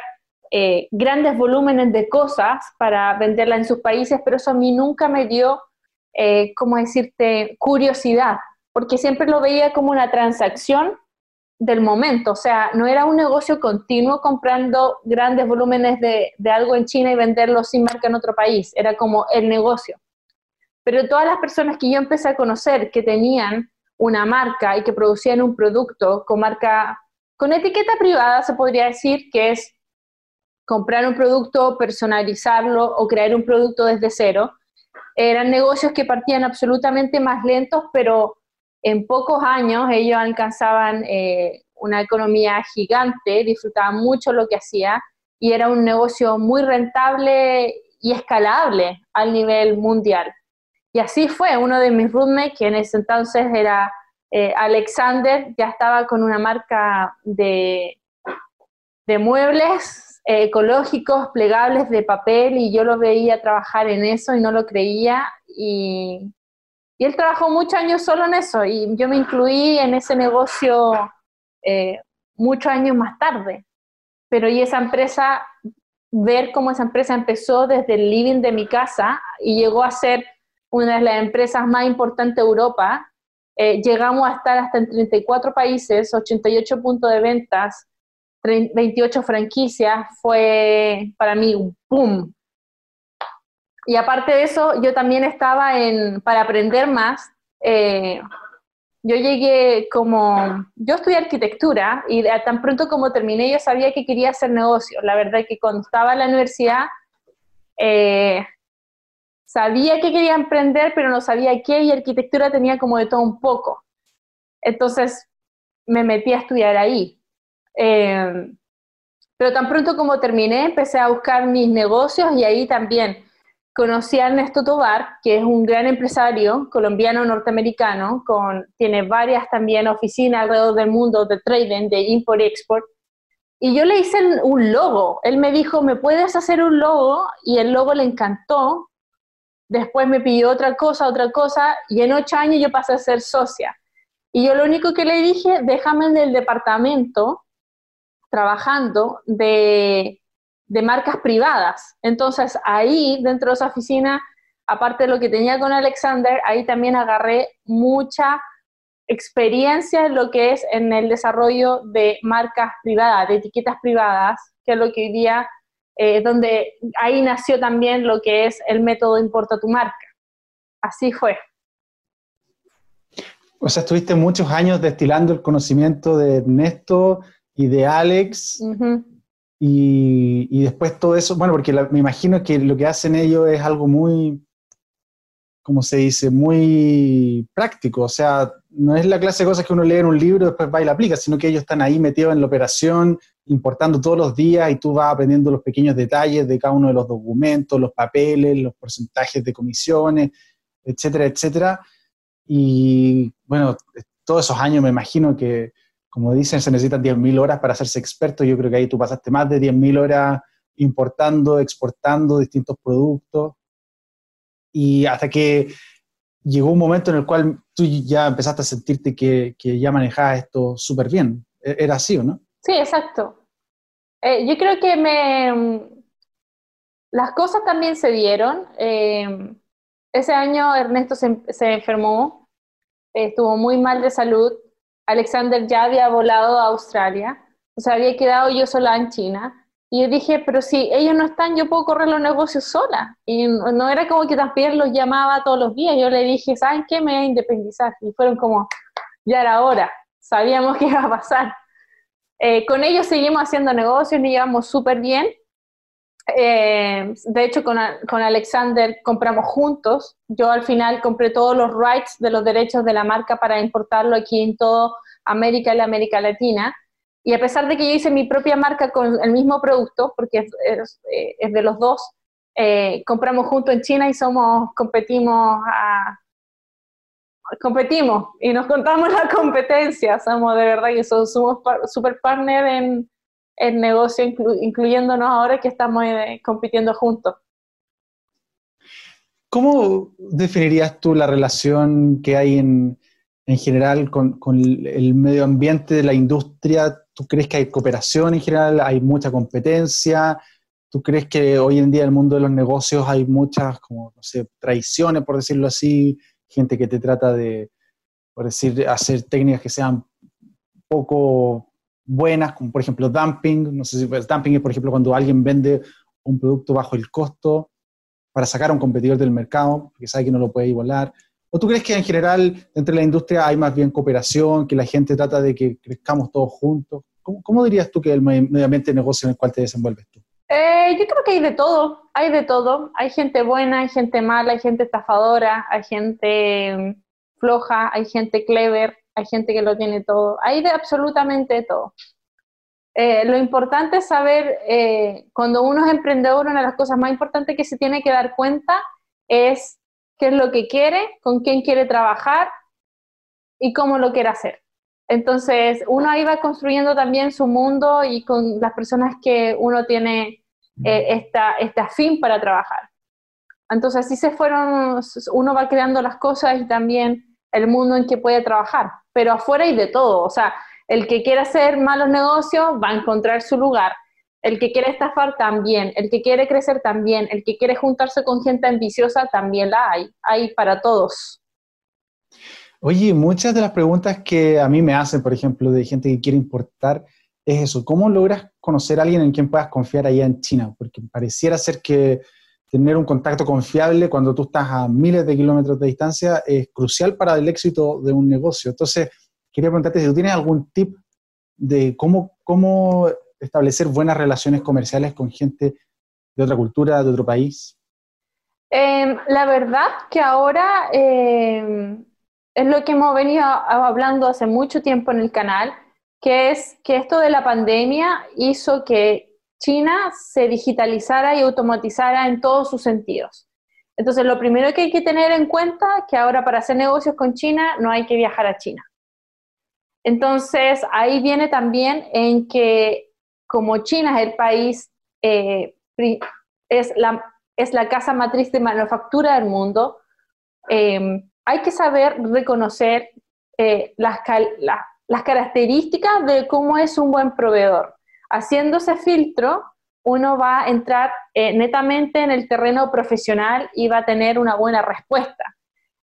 grandes volúmenes de cosas para venderla en sus países, pero eso a mí nunca me dio, ¿cómo decirte?, curiosidad, porque siempre lo veía como una transacción del momento, o sea, no era un negocio continuo comprando grandes volúmenes de, algo en China y venderlo sin marca en otro país, era como el negocio. Pero todas las personas que yo empecé a conocer que tenían una marca y que producían un producto con marca, con etiqueta privada, se podría decir que es comprar un producto, personalizarlo o crear un producto desde cero, eran negocios que partían absolutamente más lentos, pero en pocos años ellos alcanzaban eh, una economía gigante, disfrutaban mucho lo que hacía y era un negocio muy rentable y escalable al nivel mundial. Y así fue, uno de mis roommates, que en ese entonces era eh, Alexander, ya estaba con una marca de, muebles eh, ecológicos, plegables de papel, y yo lo veía trabajar en eso y no lo creía. Y y él trabajó muchos años solo en eso y yo me incluí en ese negocio eh, muchos años más tarde. Pero y esa empresa, ver cómo esa empresa empezó desde el living de mi casa y llegó a ser una de las empresas más importantes de Europa. Eh, llegamos a estar hasta en 34 países, 88 puntos de ventas, 28 franquicias. Fue para mí un boom, y aparte de eso, yo también estaba en, para aprender más, eh, yo llegué como, yo estudié arquitectura y tan pronto como terminé yo sabía que quería hacer negocio. La verdad es que cuando estaba en la universidad eh, sabía que quería emprender, pero no sabía qué y arquitectura tenía como de todo un poco. Entonces me metí a estudiar ahí. Eh, Pero tan pronto como terminé, empecé a buscar mis negocios y ahí también conocí a Ernesto Tobar, que es un gran empresario colombiano norteamericano, con, tiene varias también oficinas alrededor del mundo de trading, de import y export. Y yo le hice un logo. Él me dijo, ¿me puedes hacer un logo? Y el logo le encantó. Después me pidió otra cosa, otra cosa, y en ocho años yo pasé a ser socia. Y yo lo único que le dije, déjame en el departamento trabajando de, marcas privadas. Entonces ahí, dentro de esa oficina, aparte de lo que tenía con Alexander, ahí también agarré mucha experiencia en lo que es en el desarrollo de marcas privadas, de etiquetas privadas, que es lo que hoy día, eh, donde ahí nació también lo que es el método Importa tu marca. Así fue. O sea, estuviste muchos años destilando el conocimiento de Ernesto y de Alex. Y, después todo eso, bueno, porque me imagino que lo que hacen ellos es algo muy, como se dice, muy práctico. O sea, no es la clase de cosas que uno lee en un libro y después va y la aplica, sino que ellos están ahí metidos en la operación, importando todos los días y tú vas aprendiendo los pequeños detalles de cada uno de los documentos, los papeles, los porcentajes de comisiones, etcétera, etcétera. Y bueno, todos esos años me imagino que, como dicen, se necesitan 10.000 horas para hacerse experto. Yo creo que ahí tú pasaste más de 10.000 horas importando, exportando distintos productos. Y hasta que llegó un momento en el cual tú ya empezaste a sentirte que, ya manejabas esto súper bien. ¿E-, ¿Era así o no? Sí, exacto. Eh, yo creo que me, las cosas también se dieron. Eh, ese año Ernesto se, se enfermó estuvo muy mal de salud. Alexander ya había volado a Australia, o sea, había quedado yo sola en China. Y yo dije, pero si ellos no están, yo puedo correr los negocios sola. Y no era como que también los llamaba todos los días. Yo le dije, ¿saben qué? Me voy a independizar. Y fueron como, ya era hora. Sabíamos que iba a pasar. Eh, con ellos seguimos haciendo negocios, nos llevamos súper bien. Eh, de hecho, con, Alexander compramos juntos. Yo al final compré todos los rights de los derechos de la marca para importarlo aquí en toda América y la América Latina. Y a pesar de que yo hice mi propia marca con el mismo producto, porque es, eh, de los dos, eh, compramos juntos en China y somos, competimos competimos y nos contamos la competencia. Somos de verdad que somos super partner en, el negocio, incluyéndonos ahora que estamos eh, compitiendo juntos. ¿Cómo definirías tú la relación que hay en, en general con, con, el medio ambiente de la industria? ¿Tú crees que hay cooperación en general? ¿Hay mucha competencia? ¿Tú crees que hoy en día en el mundo de los negocios hay muchas, como, no sé, traiciones, por decirlo así? Gente que te trata de, por decir, hacer técnicas que sean poco buenas, como por ejemplo dumping. No sé si pues, dumping es, por ejemplo, cuando alguien vende un producto bajo el costo para sacar a un competidor del mercado, porque sabe que no lo puede igualar. ¿O tú crees que en general entre la industria hay más bien cooperación, que la gente trata de que crezcamos todos juntos? ¿Cómo, dirías tú que el medio ambiente negocio en el cual te desenvuelves tú? Eh, yo creo que hay de todo, hay de todo. Hay gente buena, hay gente mala, hay gente estafadora, hay gente mm, floja, hay gente clever, hay gente que lo tiene todo, hay de absolutamente todo. Eh, lo importante es saber, eh, cuando uno es emprendedor, una de las cosas más importantes que se tiene que dar cuenta es qué es lo que quiere, con quién quiere trabajar y cómo lo quiere hacer. Entonces, uno ahí va construyendo también su mundo y con las personas que uno tiene eh, esta, este afín para trabajar. Entonces, así se fueron, uno va creando las cosas y también el mundo en que puede trabajar pero afuera hay de todo. O sea, el que quiere hacer malos negocios va a encontrar su lugar. El que quiere estafar también, el que quiere crecer también, el que quiere juntarse con gente ambiciosa también la hay. Hay para todos. Oye, muchas de las preguntas que a mí me hacen, por ejemplo, de gente que quiere importar, es eso. ¿Cómo logras conocer a alguien en quien puedas confiar allá en China? Porque pareciera ser que tener un contacto confiable cuando tú estás a miles de kilómetros de distancia es crucial para el éxito de un negocio. Entonces, quería preguntarte si tú tienes algún tip de cómo, cómo establecer buenas relaciones comerciales con gente de otra cultura, de otro país. Em, la verdad que ahora em, es lo que hemos venido hablando hace mucho tiempo en el canal, que es que esto de la pandemia hizo que China se digitalizara y automatizara en todos sus sentidos. Entonces, lo primero que hay que tener en cuenta es que ahora para hacer negocios con China no hay que viajar a China. Entonces, ahí viene también en que como China es el país, eh, es, la, es la casa matriz de manufactura del mundo, eh, hay que saber reconocer eh, las, las características de cómo es un buen proveedor. Haciendo ese filtro, uno va a entrar eh, netamente en el terreno profesional y va a tener una buena respuesta.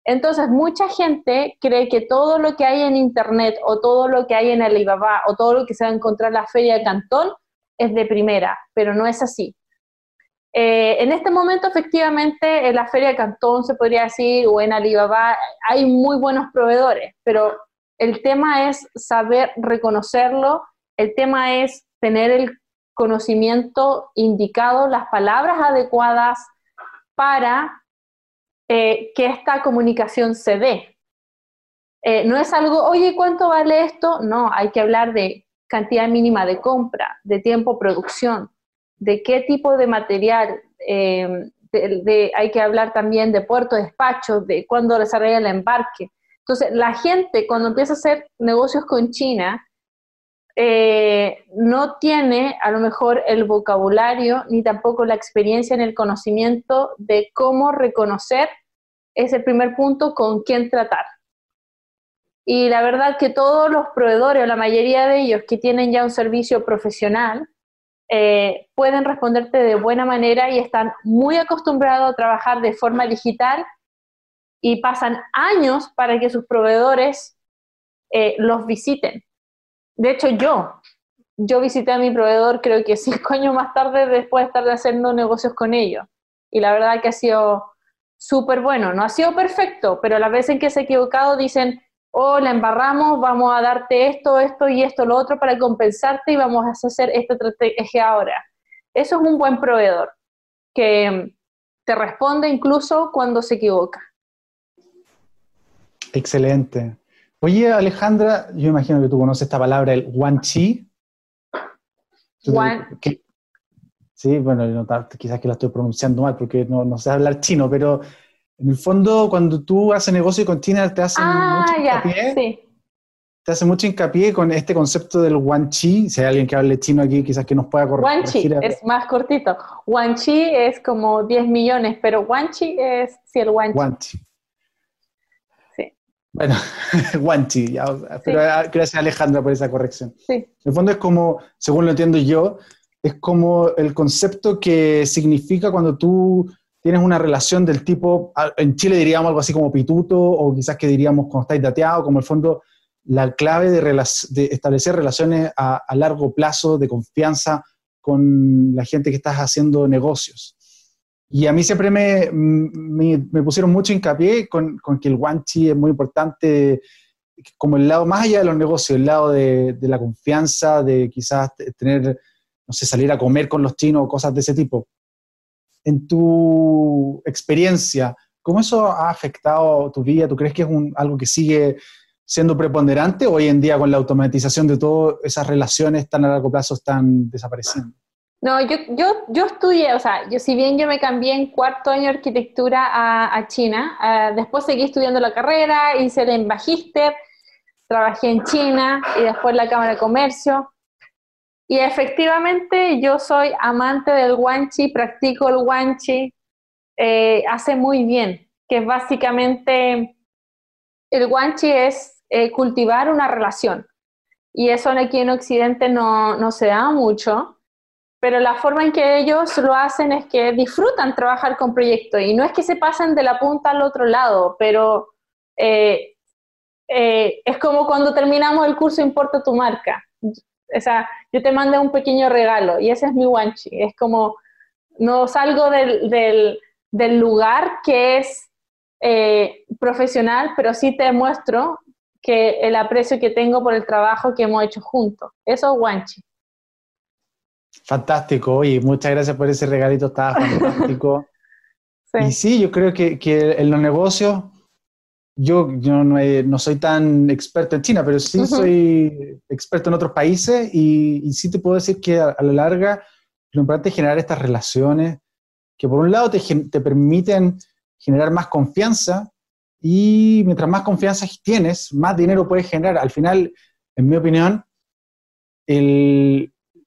Entonces, mucha gente cree que todo lo que hay en Internet o todo lo que hay en Alibaba o todo lo que se va a encontrar en la feria de Cantón es de primera, pero no es así. Eh, en este momento, efectivamente, en la feria de Cantón se podría decir, o en Alibaba, hay muy buenos proveedores, pero el tema es saber reconocerlo, el tema es tener el conocimiento indicado, las palabras adecuadas para eh, que esta comunicación se dé. Eh, no es algo, oye, ¿cuánto vale esto? No, hay que hablar de cantidad mínima de compra, de tiempo producción, de qué tipo de material, eh, hay que hablar también de puerto despacho, de cuándo desarrolla el embarque. Entonces, la gente cuando empieza a hacer negocios con China, eh, no tiene a lo mejor el vocabulario ni tampoco la experiencia en el conocimiento de cómo reconocer ese primer punto con quién tratar. Y la verdad que todos los proveedores, o la mayoría de ellos que tienen ya un servicio profesional, eh, pueden responderte de buena manera y están muy acostumbrados a trabajar de forma digital y pasan años para que sus proveedores eh, los visiten. De hecho, yo, yo visité a mi proveedor creo que cinco años más tarde después de estar haciendo negocios con ellos. Y la verdad que ha sido súper bueno. No ha sido perfecto, pero las veces en que se ha equivocado dicen, oh, la embarramos, vamos a darte esto, esto y esto, lo otro para compensarte y vamos a hacer esta estrategia ahora. Eso es un buen proveedor, que te responde incluso cuando se equivoca. Excelente. Oye, Alejandra, yo imagino que tú conoces esta palabra, el guanchi. Sí, bueno, quizás que la estoy pronunciando mal porque no, sé hablar chino, pero en el fondo cuando tú haces negocio con China te hacen ah, mucho hincapié. Te hace mucho hincapié con este concepto del guanchi. Si hay alguien que hable chino aquí, quizás que nos pueda corregir. Guanchi es más cortito. Guanchi es como 10 millones, pero guanchi es si el guanchi. Bueno, guanchi, pero ah, gracias Alejandra por esa corrección. Sí. En el fondo es como, según lo entiendo yo, es como el concepto que significa cuando tú tienes una relación del tipo, ah, en Chile diríamos algo así como pituto, o quizás que diríamos cuando estáis dateado, como el fondo la clave de, de establecer relaciones a, a, largo plazo de confianza con la gente que estás haciendo negocios. Y a mí siempre me, me, pusieron mucho hincapié con, con, que el guanchi es muy importante como el lado más allá de los negocios, el lado de, de, la confianza, de quizás tener, no sé, salir a comer con los chinos cosas de ese tipo. En tu experiencia, ¿cómo eso ha afectado tu vida? ¿Tú crees que es un, algo que sigue siendo preponderante hoy en día con la automatización de todo, esas relaciones tan a largo plazo están desapareciendo? No, yo, yo, yo estudié, o sea, yo si bien yo me cambié en cuarto año de arquitectura a, China, eh, después seguí estudiando la carrera, hice el Magister, trabajé en China y después la Cámara de Comercio. Y efectivamente yo soy amante del guanchi, practico el guanchi, eh, hace muy bien, que básicamente el guanchi es eh, cultivar una relación. Y eso aquí en Occidente no, no se da mucho pero la forma en que ellos lo hacen es que disfrutan trabajar con proyectos y no es que se pasen de la punta al otro lado, pero eh, eh, es como cuando terminamos el curso Importa tu marca. O sea, yo te mandé un pequeño regalo y ese es mi wanchi. Es como, no salgo del, del, lugar que es eh, profesional, pero sí te muestro que el aprecio que tengo por el trabajo que hemos hecho juntos. Eso es wanchi. Fantástico, y muchas gracias por ese regalito, estaba fantástico. Y sí, yo creo que, que en los negocios, yo, yo no, no, soy tan experto en China, pero sí soy experto en otros países y, y, sí te puedo decir que a, la larga lo importante es generar estas relaciones que por un lado te, te permiten generar más confianza y mientras más confianza tienes, más dinero puedes generar. Al final, en mi opinión,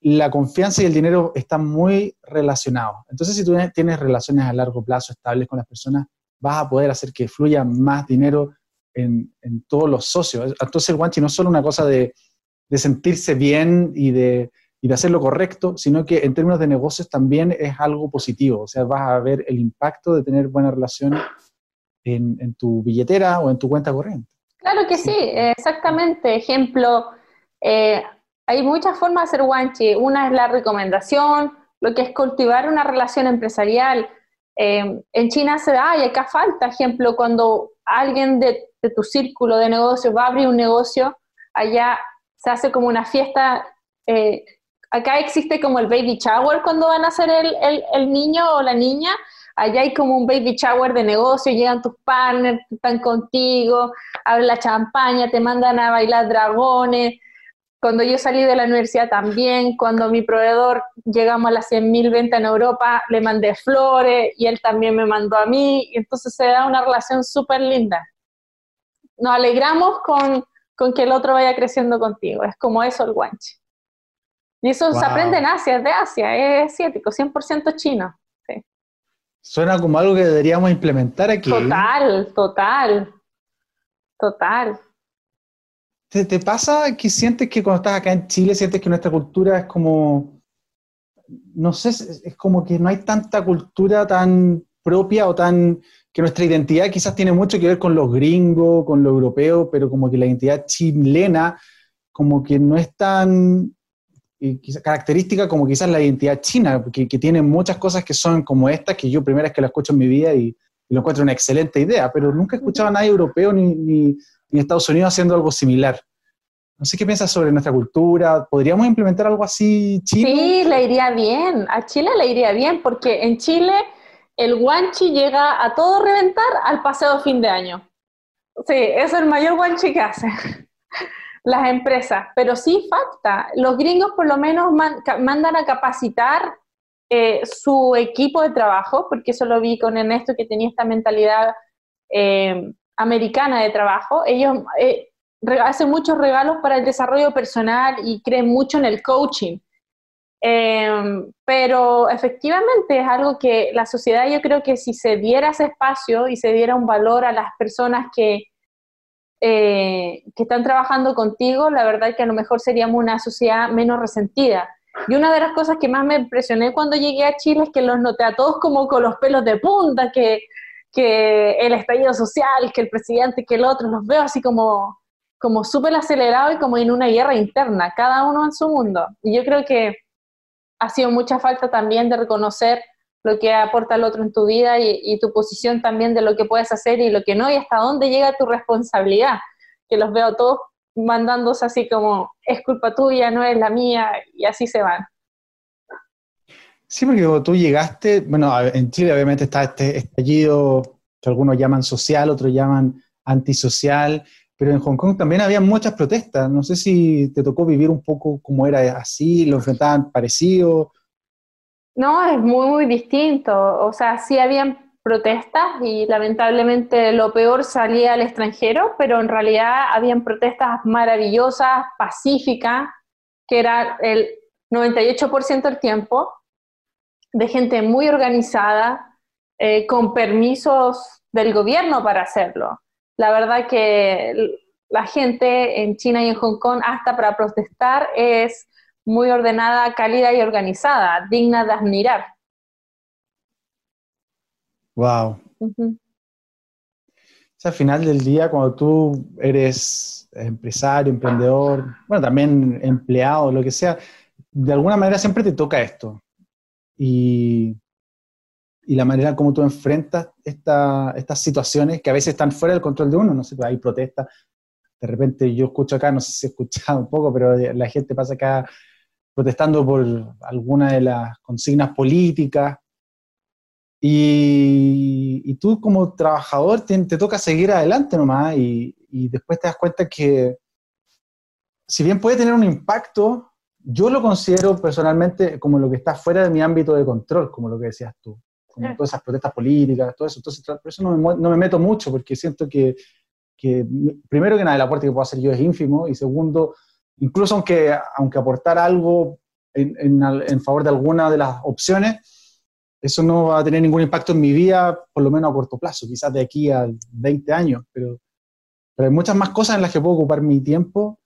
la confianza y el dinero están muy relacionados. Entonces, si tú tienes relaciones a largo plazo estables con las personas, vas a poder hacer que fluya más dinero en, todos los socios. Entonces, el guanchi no es solo una cosa de, sentirse bien y de, y de hacer lo correcto, sino que en términos de negocios también es algo positivo. O sea, vas a ver el impacto de tener buenas relaciones en, tu billetera o en tu cuenta corriente. Claro que sí, exactamente. Ejemplo, eh, hay muchas formas de hacer guanchi. Una es la recomendación, lo que es cultivar una relación empresarial. Eh, en China se da, y acá falta, ejemplo, cuando alguien de, tu círculo de negocios va a abrir un negocio, allá se hace como una fiesta. Eh, acá existe como el baby shower cuando van a ser el, el, el niño o la niña, allá hay como un baby shower de negocio, llegan tus partners, están contigo, abren la champaña, te mandan a bailar dragones. Cuando yo salí de la universidad también, cuando mi proveedor llegamos a las 100.000 ventas en Europa, le mandé flores y él también me mandó a mí, y entonces se da una relación súper linda. Nos alegramos con, con, que el otro vaya creciendo contigo, es como eso el guanche. Y eso se aprende en Asia, es de Asia, es asiático, 100% chino. Suena como algo que deberíamos implementar aquí. Total, total, total. ¿Te, pasa que sientes que cuando estás acá en Chile, sientes que nuestra cultura es como, no sé, es como que no hay tanta cultura tan propia o tan, que nuestra identidad quizás tiene mucho que ver con los gringos, con lo europeo, pero como que la identidad chilena como que no es tan y característica como quizás la identidad china, que, que, tiene muchas cosas que son como estas, que yo primera vez que la escucho en mi vida y, lo encuentro una excelente idea, pero nunca he escuchado a nadie europeo ni, ni, ni, Estados Unidos haciendo algo similar. No sé qué piensas sobre nuestra cultura. ¿Podríamos implementar algo así chino? Sí, le iría bien. A Chile le iría bien, porque en Chile el guanchi llega a todo reventar al paseo fin de año. Sí, es el mayor guanchi que hace las empresas, pero sí falta. Los gringos por lo menos mandan a capacitar eh, su equipo de trabajo, porque eso lo vi con Ernesto que tenía esta mentalidad eh, americana de trabajo. Ellos eh, hacen muchos regalos para el desarrollo personal y creen mucho en el coaching. pero efectivamente es algo que la sociedad yo creo que si se diera ese espacio y se diera un valor a las personas que, eh, que están trabajando contigo, la verdad es que a lo mejor seríamos una sociedad menos resentida. Y una de las cosas que más me impresioné cuando llegué a Chile es que los noté a todos como con los pelos de punta, que, que el estallido social, que el presidente, que el otro, los veo así como, como súper acelerado y como en una guerra interna, cada uno en su mundo. Y yo creo que ha sido mucha falta también de reconocer lo que aporta el otro en tu vida y, tu posición también de lo que puedes hacer y lo que no, y hasta dónde llega tu responsabilidad, que los veo todos mandándose así como, es culpa tuya, no es la mía, y así se van. Sí, porque cuando tú llegaste, bueno, en Chile obviamente está este estallido que algunos llaman social, otros llaman antisocial, pero en Hong Kong también había muchas protestas. No sé si te tocó vivir un poco como era así, lo enfrentaban parecido, no, es muy, muy distinto. O sea, sí habían protestas y lamentablemente lo peor salía al extranjero, pero en realidad habían protestas maravillosas, pacíficas, que era el 98% del tiempo, de gente muy organizada, eh, con permisos del gobierno para hacerlo. La verdad que la gente en China y en Hong Kong, hasta para protestar, es muy ordenada, cálida y organizada, digna de admirar. Wow. al final del día, cuando tú eres empresario, emprendedor, bueno, también empleado, lo que sea, de alguna manera siempre te toca esto. Y, y la manera como tú enfrentas estas situaciones que a veces están fuera del control de uno, no sé, hay protestas, de repente yo escucho acá, no sé si he escuchado un poco, pero la gente pasa acá protestando por alguna de las consignas políticas. Y, tú como trabajador te, toca seguir adelante nomás y, después te das cuenta que si bien puede tener un impacto, yo lo considero personalmente como lo que está fuera de mi ámbito de control, como lo que decías tú, como todas esas protestas políticas, todo eso. Entonces, por eso no me, no me meto mucho, porque siento que, que, primero que nada, el aporte que puedo hacer yo es ínfimo, y segundo, incluso aunque, aunque aportar algo en, en, en favor de alguna de las opciones, eso no va a tener ningún impacto en mi vida, por lo menos a corto plazo, quizás de aquí a 20 años, pero, pero hay muchas más cosas en las que puedo ocupar mi tiempo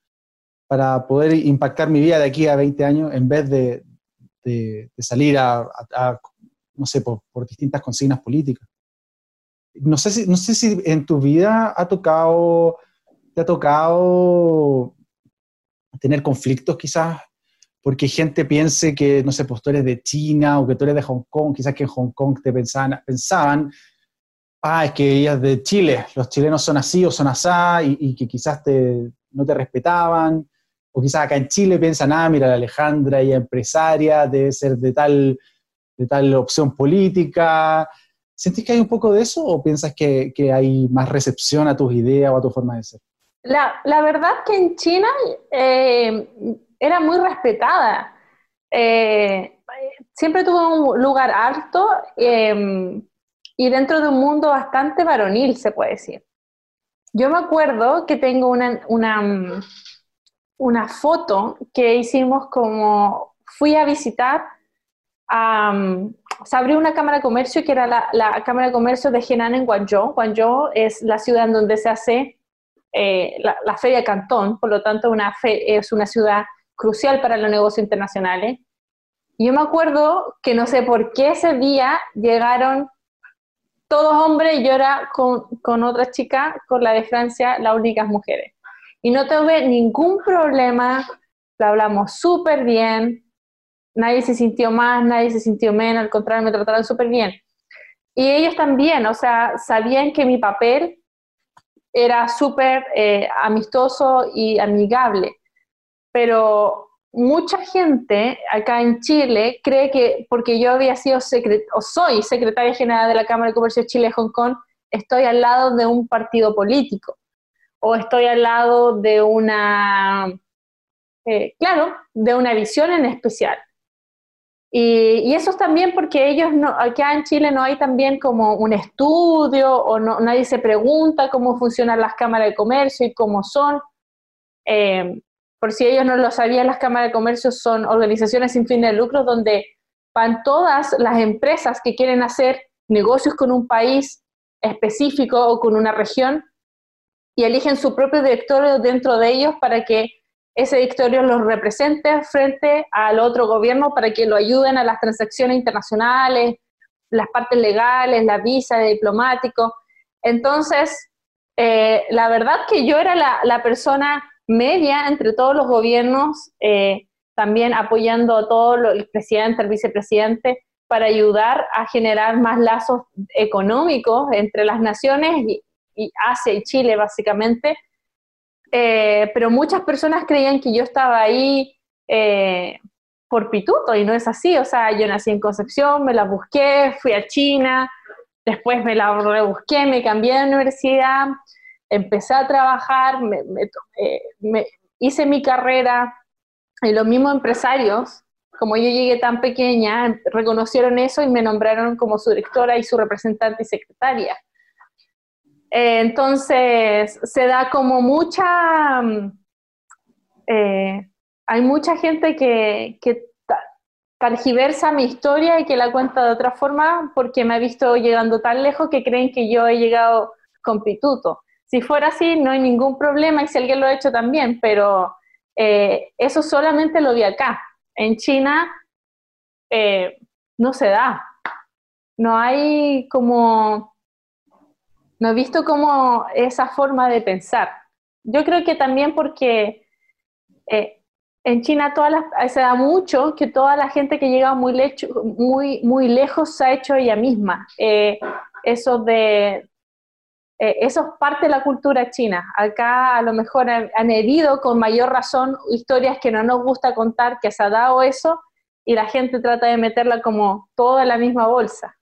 para poder impactar mi vida de aquí a 20 años en vez de, de, salir a, no sé, por, distintas consignas políticas. No sé, si, no sé si en tu vida ha tocado, te ha tocado tener conflictos quizás porque gente piense que, no sé, pues tú eres de China o que tú eres de Hong Kong, quizás que en Hong Kong te pensaban, pensaban ah, es que ella es de Chile, los chilenos son así o son asá, y, y que quizás te, no te respetaban, o quizás acá en Chile piensan, ah, mira, la Alejandra, ella empresaria, debe ser de tal, de tal opción política. ¿Sentís que hay un poco de eso o piensas que, que hay más recepción a tus ideas o a tu forma de ser? La, la verdad que en China eh, era muy respetada. Eh, siempre tuvo un lugar alto eh, y dentro de un mundo bastante varonil, se puede decir. Yo me acuerdo que tengo una, una una foto que hicimos como fui a visitar, se abrió una cámara de comercio que era la, cámara de comercio de Henan en Guangzhou. Guangzhou es la ciudad en donde se hace eh, la, feria Cantón, por lo tanto una es una ciudad crucial para los negocios internacionales. Y yo me acuerdo que no sé por qué ese día llegaron todos hombres y yo era con, con otra chica, con la de Francia, las únicas mujeres y no tuve ningún problema, lo hablamos súper bien, nadie se sintió más, nadie se sintió menos, al contrario, me trataron súper bien. Y ellos también, o sea, sabían que mi papel era súper eh, amistoso y amigable, pero mucha gente acá en Chile cree que porque yo había sido o soy secretaria general de la Cámara de Comercio de Chile-Hong Kong, estoy al lado de un partido político o estoy al lado de una, eh, claro, de una visión en especial. Y, eso es también porque ellos, no, acá en Chile no hay también como un estudio o no, nadie se pregunta cómo funcionan las cámaras de comercio y cómo son. Eh, por si ellos no lo sabían, las cámaras de comercio son organizaciones sin fin de lucro donde van todas las empresas que quieren hacer negocios con un país específico o con una región y eligen su propio directorio dentro de ellos para que ese directorio los represente frente al otro gobierno para que lo ayuden a las transacciones internacionales, las partes legales, la visa de diplomático. Entonces, eh, la verdad que yo era la, persona media entre todos los gobiernos, eh, también apoyando a todo el presidente, el vicepresidente, para ayudar a generar más lazos económicos entre las naciones y, y Asia y Chile básicamente, eh, pero muchas personas creían que yo estaba ahí eh, por pituto y no es así, o sea, yo nací en Concepción, me la busqué, fui a China, después me la rebusqué, me cambié de universidad, empecé a trabajar, me, eh, hice mi carrera y los mismos empresarios, como yo llegué tan pequeña, reconocieron eso y me nombraron como su directora y su representante y secretaria. Eh, entonces, se da como mucha, mm, eh, hay mucha gente que, que targiversa mi historia y que la cuenta de otra forma porque me ha visto llegando tan lejos que creen que yo he llegado con pituto. Si fuera así, no hay ningún problema y si alguien lo ha hecho también, pero eh, eso solamente lo vi acá. En China no se da. No hay como no he visto como esa forma de pensar. Yo creo que también porque eh, en China se da mucho que toda la gente que llega muy, muy, muy lejos se ha hecho ella misma. Eh, eso de, eh, eso es parte de la cultura china. Acá a lo mejor han, han, herido con mayor razón historias que no nos gusta contar, que se ha dado eso, y la gente trata de meterla como toda en la misma bolsa.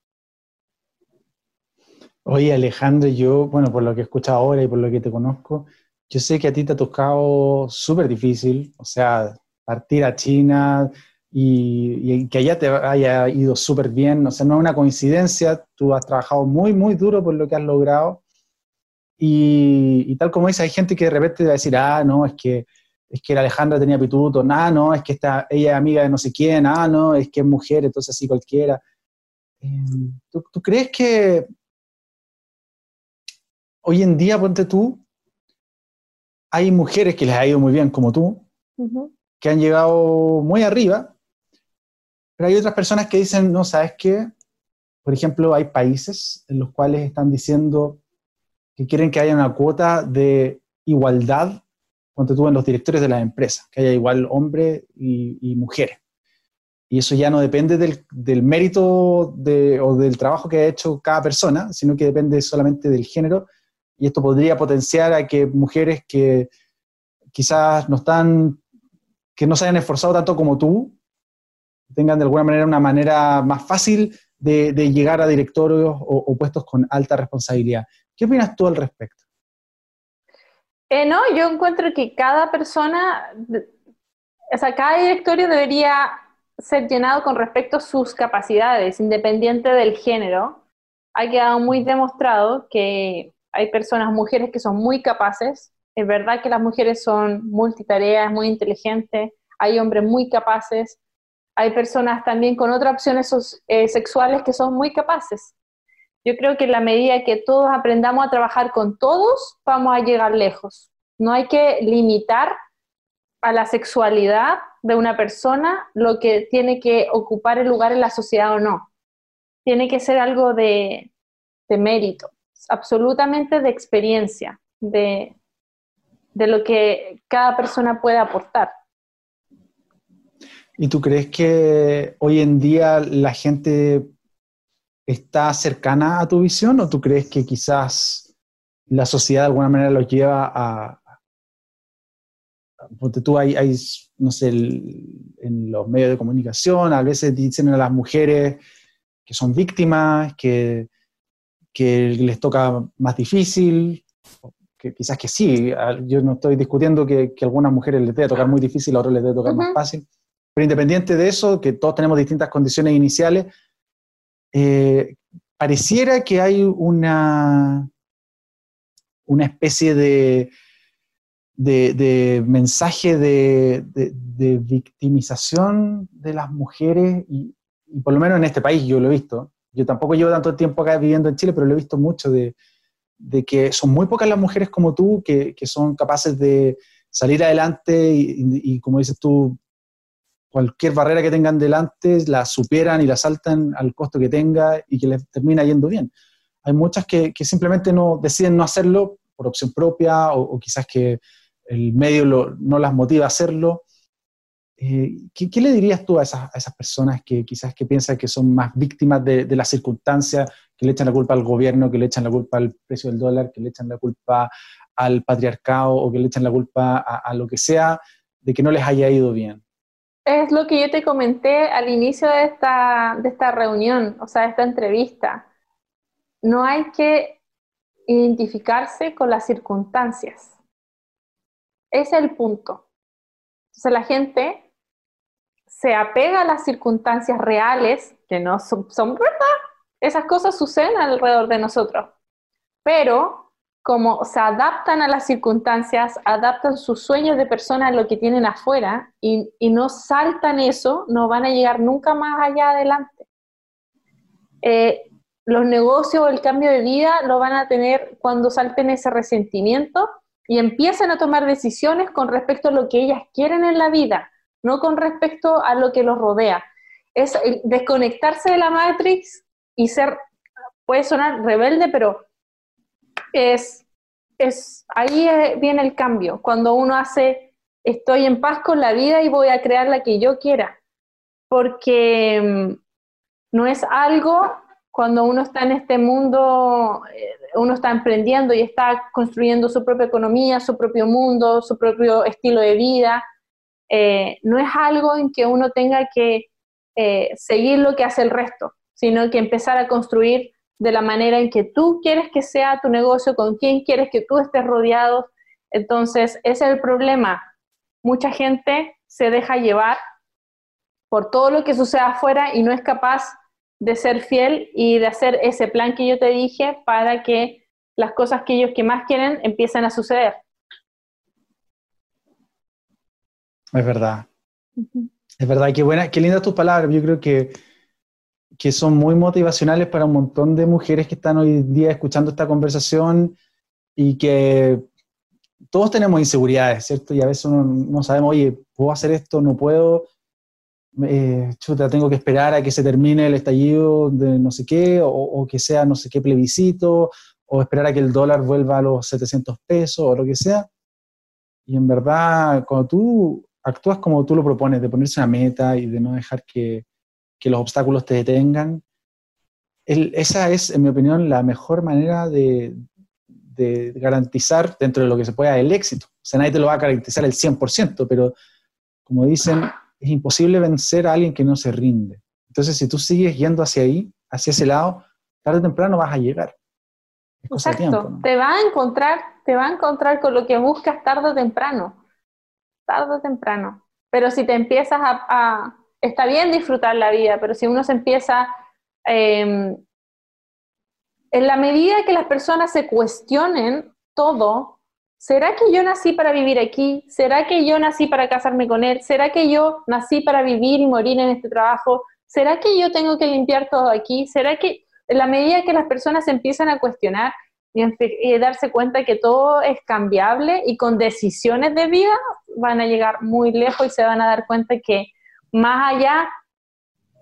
Oye, Alejandro, yo, bueno, por lo que he escuchado ahora y por lo que te conozco, yo sé que a ti te ha tocado súper difícil, o sea, partir a China y, que allá te haya ido súper bien. O sea, no es una coincidencia, tú has trabajado muy, muy duro por lo que has logrado. Y, tal como dice, hay gente que de repente va a decir, ah, no, es que, es que Alejandra tenía pituto, ah, no, es que esta, ella es amiga de no sé quién, ah, no, es que es mujer, entonces así cualquiera. Em, ¿tú, ¿Tú crees que hoy en día, ponte tú, hay mujeres que les ha ido muy bien como tú, que han llegado muy arriba, pero hay otras personas que dicen, no, ¿sabes qué? Por ejemplo, hay países en los cuales están diciendo que quieren que haya una cuota de igualdad, ponte tú, en los directores de las empresas, que haya igual hombres y, mujeres. Y eso ya no depende del, del mérito de, o del trabajo que ha hecho cada persona, sino que depende solamente del género y esto podría potenciar a que mujeres que quizás no están, que no se hayan esforzado tanto como tú, tengan de alguna manera una manera más fácil de, llegar a directorios o, puestos con alta responsabilidad. ¿Qué opinas tú al respecto? Eh, no, yo encuentro que cada persona, o sea, cada directorio debería ser llenado con respecto a sus capacidades, independiente del género. Ha quedado muy demostrado que hay personas, mujeres que son muy capaces, es verdad que las mujeres son multitareas, muy inteligentes, hay hombres muy capaces, hay personas también con otras opciones eh, sexuales que son muy capaces. Yo creo que en la medida que todos aprendamos a trabajar con todos, vamos a llegar lejos. No hay que limitar a la sexualidad de una persona lo que tiene que ocupar el lugar en la sociedad o no. Tiene que ser algo de mérito absolutamente de experiencia, de, lo que cada persona puede aportar. ¿Y tú crees que hoy en día la gente está cercana a tu visión o tú crees que quizás la sociedad de alguna manera lo lleva a... Porque tú hay, hay no sé, en los medios de comunicación, a veces dicen a las mujeres que son víctimas, que, que les toca más difícil, que quizás que sí, yo no estoy discutiendo que, a algunas mujeres les debe tocar muy difícil, a otras les debe tocar más fácil, pero independiente de eso, que todos tenemos distintas condiciones iniciales, eh, pareciera que hay una, una especie de, de, mensaje de, de, victimización de las mujeres, y, y por lo menos en este país yo lo he visto, yo tampoco llevo tanto tiempo acá viviendo en Chile, pero lo he visto mucho de, que son muy pocas las mujeres como tú que, son capaces de salir adelante y, como dices tú, cualquier barrera que tengan delante la superan y la saltan al costo que tenga y que les termina yendo bien. Hay muchas que, simplemente no deciden no hacerlo por opción propia o, quizás que el medio no las motiva a hacerlo eh, ¿qué, le dirías tú a esas, personas que quizás que piensan que son más víctimas de, las circunstancias, que le echan la culpa al gobierno, que le echan la culpa al precio del dólar, que le echan la culpa al patriarcado o que le echan la culpa a, lo que sea de que no les haya ido bien? Es lo que yo te comenté al inicio de esta, de esta reunión, o sea, de esta entrevista. No hay que identificarse con las circunstancias. Ese es el punto. Entonces la gente se apega a las circunstancias reales, que no son, verdad, esas cosas suceden alrededor de nosotros, pero como se adaptan a las circunstancias, adaptan sus sueños de persona a lo que tienen afuera y, no saltan eso, no van a llegar nunca más allá adelante. Eh, los negocios o el cambio de vida lo van a tener cuando salten ese resentimiento y empiecen a tomar decisiones con respecto a lo que ellas quieren en la vida, no con respecto a lo que los rodea. Es desconectarse de la Matrix y ser, puede sonar rebelde, pero es, es ahí viene el cambio, cuando uno hace, estoy en paz con la vida y voy a crear la que yo quiera, porque mm, no es algo cuando uno está en este mundo, eh, uno está emprendiendo y está construyendo su propia economía, su propio mundo, su propio estilo de vida, eh, no es algo en que uno tenga que eh, seguir lo que hace el resto, sino que empezar a construir de la manera en que tú quieres que sea tu negocio, con quién quieres que tú estés rodeado. Entonces, ese es el problema. Mucha gente se deja llevar por todo lo que sucede afuera y no es capaz de ser fiel y de hacer ese plan que yo te dije para que las cosas que ellos que más quieren empiecen a suceder. Es verdad. Es verdad, qué buena, qué lindas tus palabras. Yo creo que, que son muy motivacionales para un montón de mujeres que están hoy día escuchando esta conversación y que todos tenemos inseguridades, ¿cierto? Y a veces uno no sabemos, oye, ¿puedo hacer esto? ¿No puedo? Eh, chuta, tengo que esperar a que se termine el estallido de no sé qué, o, que sea no sé qué plebiscito, o esperar a que el dólar vuelva a los 700 pesos, o lo que sea. Y en verdad, cuando tú actúas como tú lo propones, de ponerse una meta y de no dejar que, que los obstáculos te detengan, esa es, en mi opinión, la mejor manera de, de garantizar dentro de lo que se pueda el éxito. O sea, nadie te lo va a garantizar el 100%, pero como dicen, es imposible vencer a alguien que no se rinde. Entonces, si tú sigues yendo hacia ahí, hacia ese lado, tarde o temprano vas a llegar. Exacto, te va a encontrar, te va a encontrar con lo que buscas tarde o temprano, tarde o temprano. Pero si te empiezas a, está bien disfrutar la vida, pero si uno se empieza eh, en la medida que las personas se cuestionen todo, ¿será que yo nací para vivir aquí? ¿Será que yo nací para casarme con él? ¿Será que yo nací para vivir y morir en este trabajo? ¿Será que yo tengo que limpiar todo aquí? ¿Será que en la medida que las personas empiezan a cuestionar y, darse cuenta que todo es cambiable y con decisiones de vida van a llegar muy lejos y se van a dar cuenta que más allá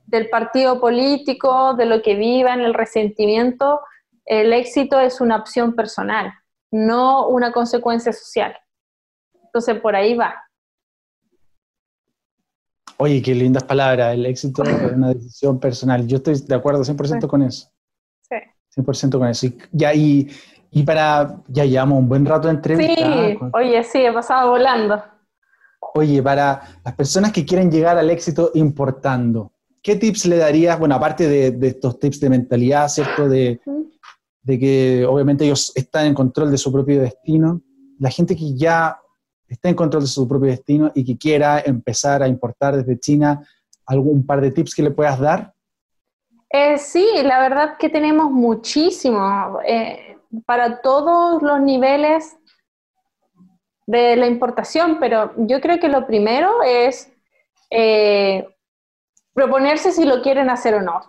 del partido político, de lo que vivan, el resentimiento, el éxito es una opción personal, no una consecuencia social. Entonces, por ahí va. Oye, qué lindas palabras. El éxito es una decisión personal. Yo estoy de acuerdo 100% con eso. Sí. 100% con eso. Y, ya, y, para, ya llevamos un buen rato de entrevista. Sí, oye, sí, he pasado volando. Oye, para las personas que quieren llegar al éxito importando, ¿qué tips le darías? Bueno, aparte de, estos tips de mentalidad, ¿cierto? De, de que obviamente ellos están en control de su propio destino. La gente que ya está en control de su propio destino y que quiera empezar a importar desde China, ¿algún par de tips que le puedas dar? Eh, sí, la verdad que tenemos muchísimo eh, para todos los niveles de la importación, pero yo creo que lo primero es eh, proponerse si lo quieren hacer o no.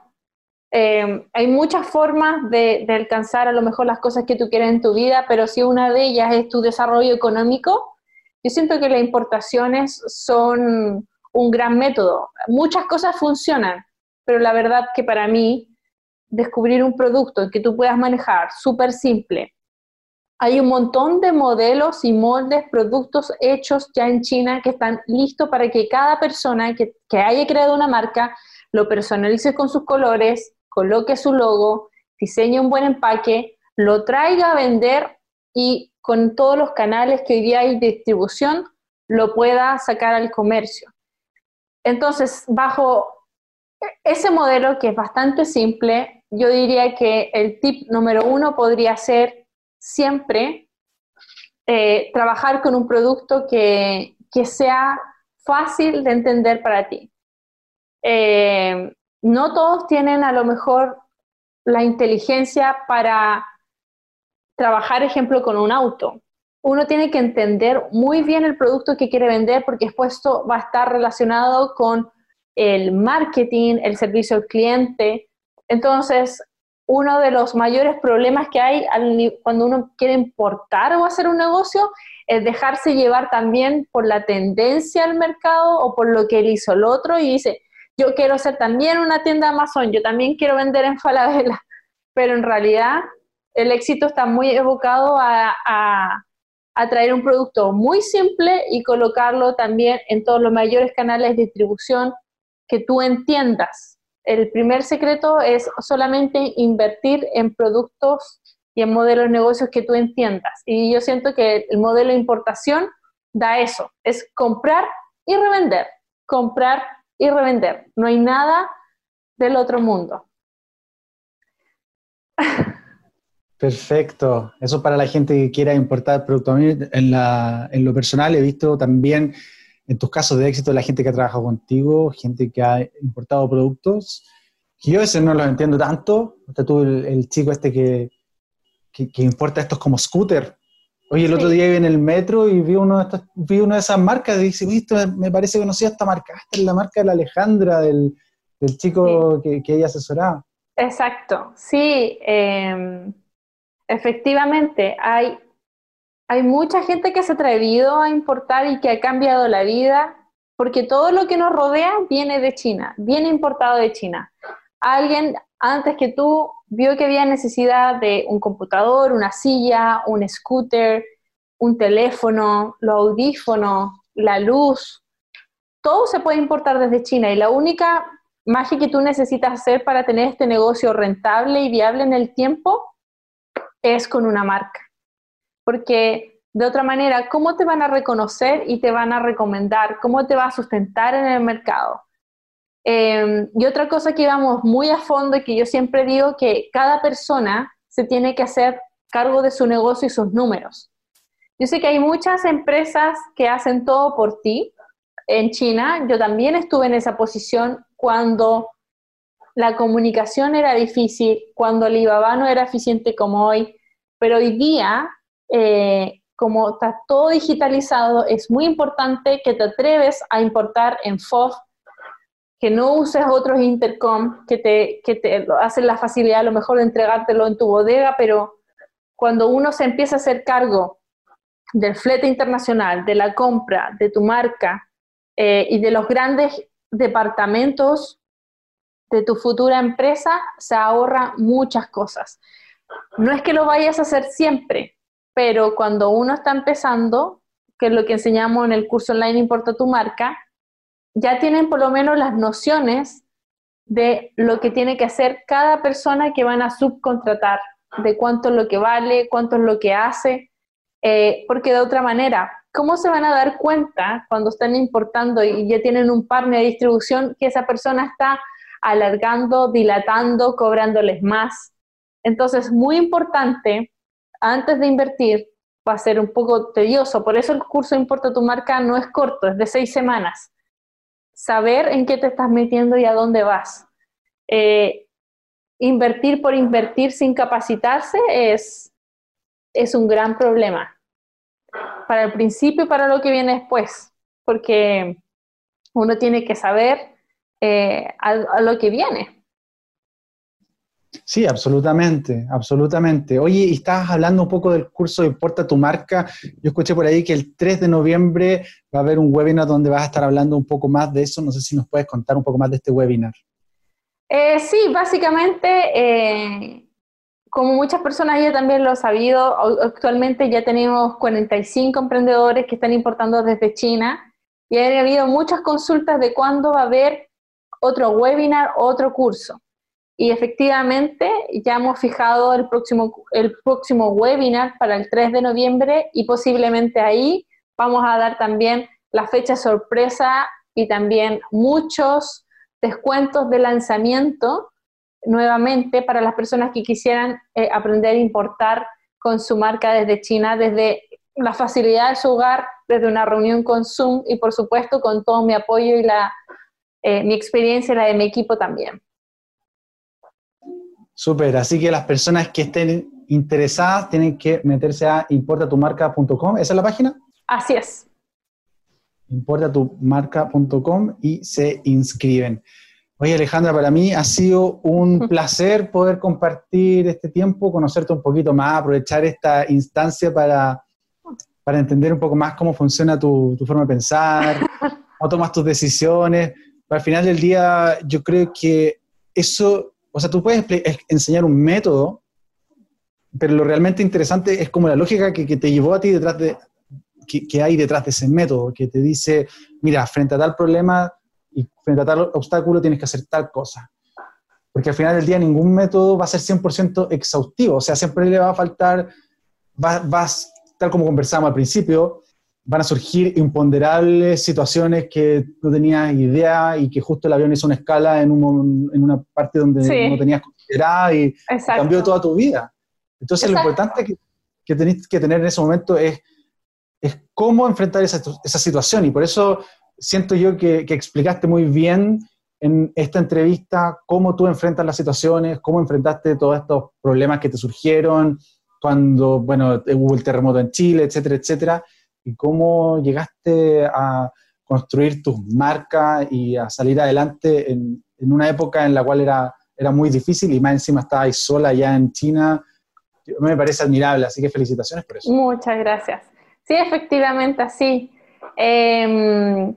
Eh, hay muchas formas de, alcanzar a lo mejor las cosas que tú quieres en tu vida, pero si una de ellas es tu desarrollo económico, yo siento que las importaciones son un gran método. Muchas cosas funcionan, pero la verdad que para mí descubrir un producto que tú puedas manejar súper simple. Hay un montón de modelos y moldes, productos hechos ya en China que están listos para que cada persona que, que haya creado una marca lo personalice con sus colores, coloque su logo, diseñe un buen empaque, lo traiga a vender y con todos los canales que hoy día hay distribución, lo pueda sacar al comercio. Entonces, bajo ese modelo que es bastante simple, yo diría que el tip número uno podría ser siempre eh, trabajar con un producto que, sea fácil de entender para ti. Eh, no todos tienen a lo mejor la inteligencia para trabajar, ejemplo, con un auto. Uno tiene que entender muy bien el producto que quiere vender porque después esto va a estar relacionado con el marketing, el servicio al cliente. Entonces, uno de los mayores problemas que hay cuando uno quiere importar o hacer un negocio es dejarse llevar también por la tendencia al mercado o por lo que él hizo el otro y dice, yo quiero ser también una tienda Amazon, yo también quiero vender en Falabella, pero en realidad el éxito está muy evocado a, a, traer un producto muy simple y colocarlo también en todos los mayores canales de distribución que tú entiendas. El primer secreto es solamente invertir en productos y en modelos de negocios que tú entiendas. Y yo siento que el modelo de importación da eso, es comprar y revender, comprar y revender. No hay nada del otro mundo. Perfecto. Eso para la gente que quiera importar productos. en, lo personal he visto también en tus casos de éxito, la gente que ha trabajado contigo, gente que ha importado productos, que yo a veces no los entiendo tanto. Hasta tú, el, chico este que, que, importa estos como scooter. Oye, el otro día iba en el metro y vi, uno de estas, vi una de esas marcas y dije, visto, me parece que conocía esta marca. Esta es la marca de la Alejandra, del, del chico que, que, ella asesoraba. Exacto, sí. Em, efectivamente, hay hay mucha gente que se ha atrevido a importar y que ha cambiado la vida porque todo lo que nos rodea viene de China, viene importado de China. Alguien antes que tú vio que había necesidad de un computador, una silla, un scooter, un teléfono, los audífonos, la luz. Todo se puede importar desde China y la única magia que tú necesitas hacer para tener este negocio rentable y viable en el tiempo es con una marca porque de otra manera, ¿cómo te van a reconocer y te van a recomendar? ¿Cómo te va a sustentar en el mercado? Em, y otra cosa que vamos muy a fondo y que yo siempre digo que cada persona se tiene que hacer cargo de su negocio y sus números. Yo sé que hay muchas empresas que hacen todo por ti. En China, yo también estuve en esa posición cuando la comunicación era difícil, cuando el Alibaba no era eficiente como hoy, pero hoy día eh, como está todo digitalizado, es muy importante que te atreves a importar en FOF, que no uses otros intercom que te, que te hacen la facilidad a lo mejor de entregártelo en tu bodega, pero cuando uno se empieza a hacer cargo del flete internacional, de la compra, de tu marca eh, y de los grandes departamentos de tu futura empresa, se ahorra muchas cosas. No es que lo vayas a hacer siempre, pero cuando uno está empezando, que es lo que enseñamos en el curso online Importa tu marca, ya tienen por lo menos las nociones de lo que tiene que hacer cada persona que van a subcontratar, de cuánto es lo que vale, cuánto es lo que hace, eh, porque de otra manera, ¿cómo se van a dar cuenta cuando están importando y ya tienen un partner de distribución que esa persona está alargando, dilatando, cobrándoles más? Entonces, muy importante antes de invertir va a ser un poco tedioso. Por eso el curso Importa tu marca no es corto, es de seis semanas. Saber en qué te estás metiendo y a dónde vas. Eh, invertir por invertir sin capacitarse es, es un gran problema. Para el principio y para lo que viene después. Porque uno tiene que saber eh, a lo que viene. Sí, absolutamente, absolutamente. Oye, y estabas hablando un poco del curso Importa tu marca. Yo escuché por ahí que el 3 de noviembre va a haber un webinar donde vas a estar hablando un poco más de eso. No sé si nos puedes contar un poco más de este webinar. Eh, sí, básicamente, eh, como muchas personas ya también lo han sabido, actualmente ya tenemos 45 emprendedores que están importando desde China y ha habido muchas consultas de cuándo va a haber otro webinar, otro curso. Y efectivamente ya hemos fijado el próximo, el próximo webinar para el 3 de noviembre y posiblemente ahí vamos a dar también la fecha sorpresa y también muchos descuentos de lanzamiento nuevamente para las personas que quisieran eh, aprender a importar con su marca desde China, desde la facilidad de su hogar, desde una reunión con Zoom y por supuesto con todo mi apoyo y la, eh, mi experiencia y la de mi equipo también. Súper, así que las personas que estén interesadas tienen que meterse a importatumarca.com, ¿esa es la página? Así es. Importatumarca.com y se inscriben. Oye Alejandra, para mí ha sido un placer poder compartir este tiempo, conocerte un poquito más, aprovechar esta instancia para, para entender un poco más cómo funciona tu, tu forma de pensar, cómo tomas tus decisiones. Al final del día, yo creo que eso o sea, tú puedes enseñar un método, pero lo realmente interesante es como la lógica que, te llevó a ti detrás de, que, hay detrás de ese método, que te dice, mira, frente a tal problema y frente a tal obstáculo tienes que hacer tal cosa. Porque al final del día ningún método va a ser 100% exhaustivo, o sea, siempre le va a faltar, vas, tal como conversamos al principio, van a surgir imponderables situaciones que no tenías idea y que justo el avión hizo una escala en, en una parte donde no tenías considerada y cambió toda tu vida. Entonces lo importante que, que que tener en ese momento es, es cómo enfrentar esa, esa, situación. Y por eso siento yo que, explicaste muy bien en esta entrevista cómo tú enfrentas las situaciones, cómo enfrentaste todos estos problemas que te surgieron cuando, bueno, hubo el terremoto en Chile, etcétera, etcétera, y cómo llegaste a construir tus marcas y a salir adelante en, en una época en la cual era, era muy difícil y más encima estabas sola ya en China. Me parece admirable, así que felicitaciones por eso. Muchas gracias. Sí, efectivamente, así. Em,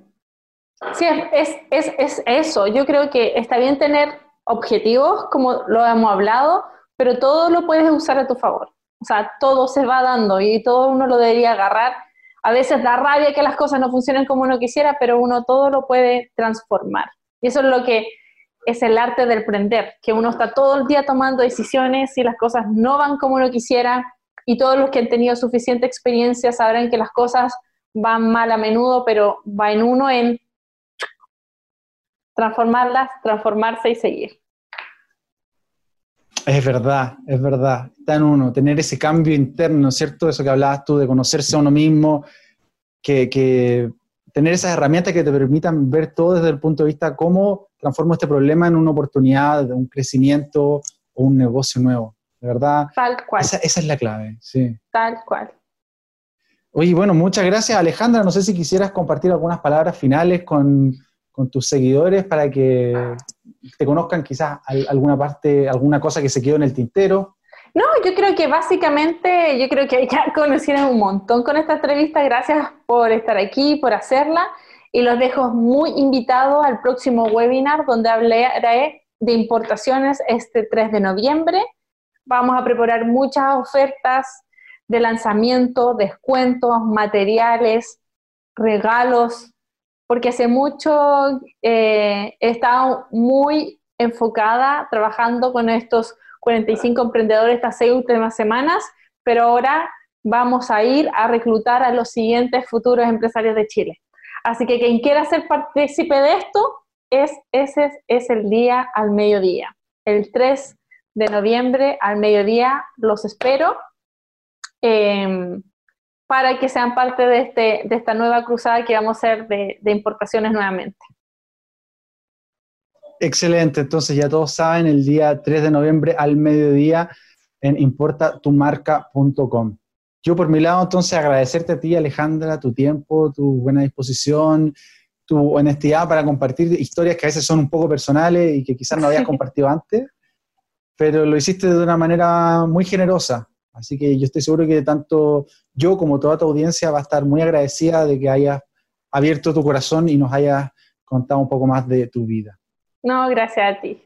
sí, es, es, es, eso. Yo creo que está bien tener objetivos, como lo hemos hablado, pero todo lo puedes usar a tu favor. O sea, todo se va dando y todo uno lo debería agarrar. A veces da rabia que las cosas no funcionen como uno quisiera, pero uno todo lo puede transformar. Y eso es lo que es el arte del prender, que uno está todo el día tomando decisiones y las cosas no van como uno quisiera y todos los que han tenido suficiente experiencia sabrán que las cosas van mal a menudo, pero va en uno en transformarlas, transformarse y seguir. Es verdad, es verdad. Está en uno, tener ese cambio interno, ¿cierto? Eso que hablabas tú de conocerse a uno mismo, que, que tener esas herramientas que te permitan ver todo desde el punto de vista cómo transformo este problema en una oportunidad, un crecimiento o un negocio nuevo. De verdad. Tal cual. Esa, es la clave, sí. Tal cual. Oye, bueno, muchas gracias Alejandra. No sé si quisieras compartir algunas palabras finales con, con tus seguidores para que te conozcan quizás alguna parte, alguna cosa que se quedó en el tintero. No, yo creo que básicamente, yo creo que ya conocieron un montón con esta entrevista. Gracias por estar aquí, por hacerla. Y los dejo muy invitados al próximo webinar donde hablaré de importaciones este 3 de noviembre. Vamos a preparar muchas ofertas de lanzamiento, descuentos, materiales, regalos, porque hace mucho eh, he estado muy enfocada trabajando con estos 45 emprendedores estas seis últimas semanas, pero ahora vamos a ir a reclutar a los siguientes futuros empresarios de Chile. Así que quien quiera ser partícipe de esto, es, ese es el día al mediodía. El 3 de noviembre al mediodía los espero em, para que sean parte de, este, de esta nueva cruzada que vamos a hacer de importaciones nuevamente. Excelente, entonces ya todos saben, el día 3 de noviembre al mediodía en importatumarca.com. Yo por mi lado, entonces, agradecerte a ti, Alejandra, tu tiempo, tu buena disposición, tu honestidad para compartir historias que a veces son un poco personales y que quizás no habías compartido antes, pero lo hiciste de una manera muy generosa. Así que yo estoy seguro que tanto yo como toda tu audiencia va a estar muy agradecida de que hayas abierto tu corazón y nos hayas contado un poco más de tu vida. No, gracias a ti.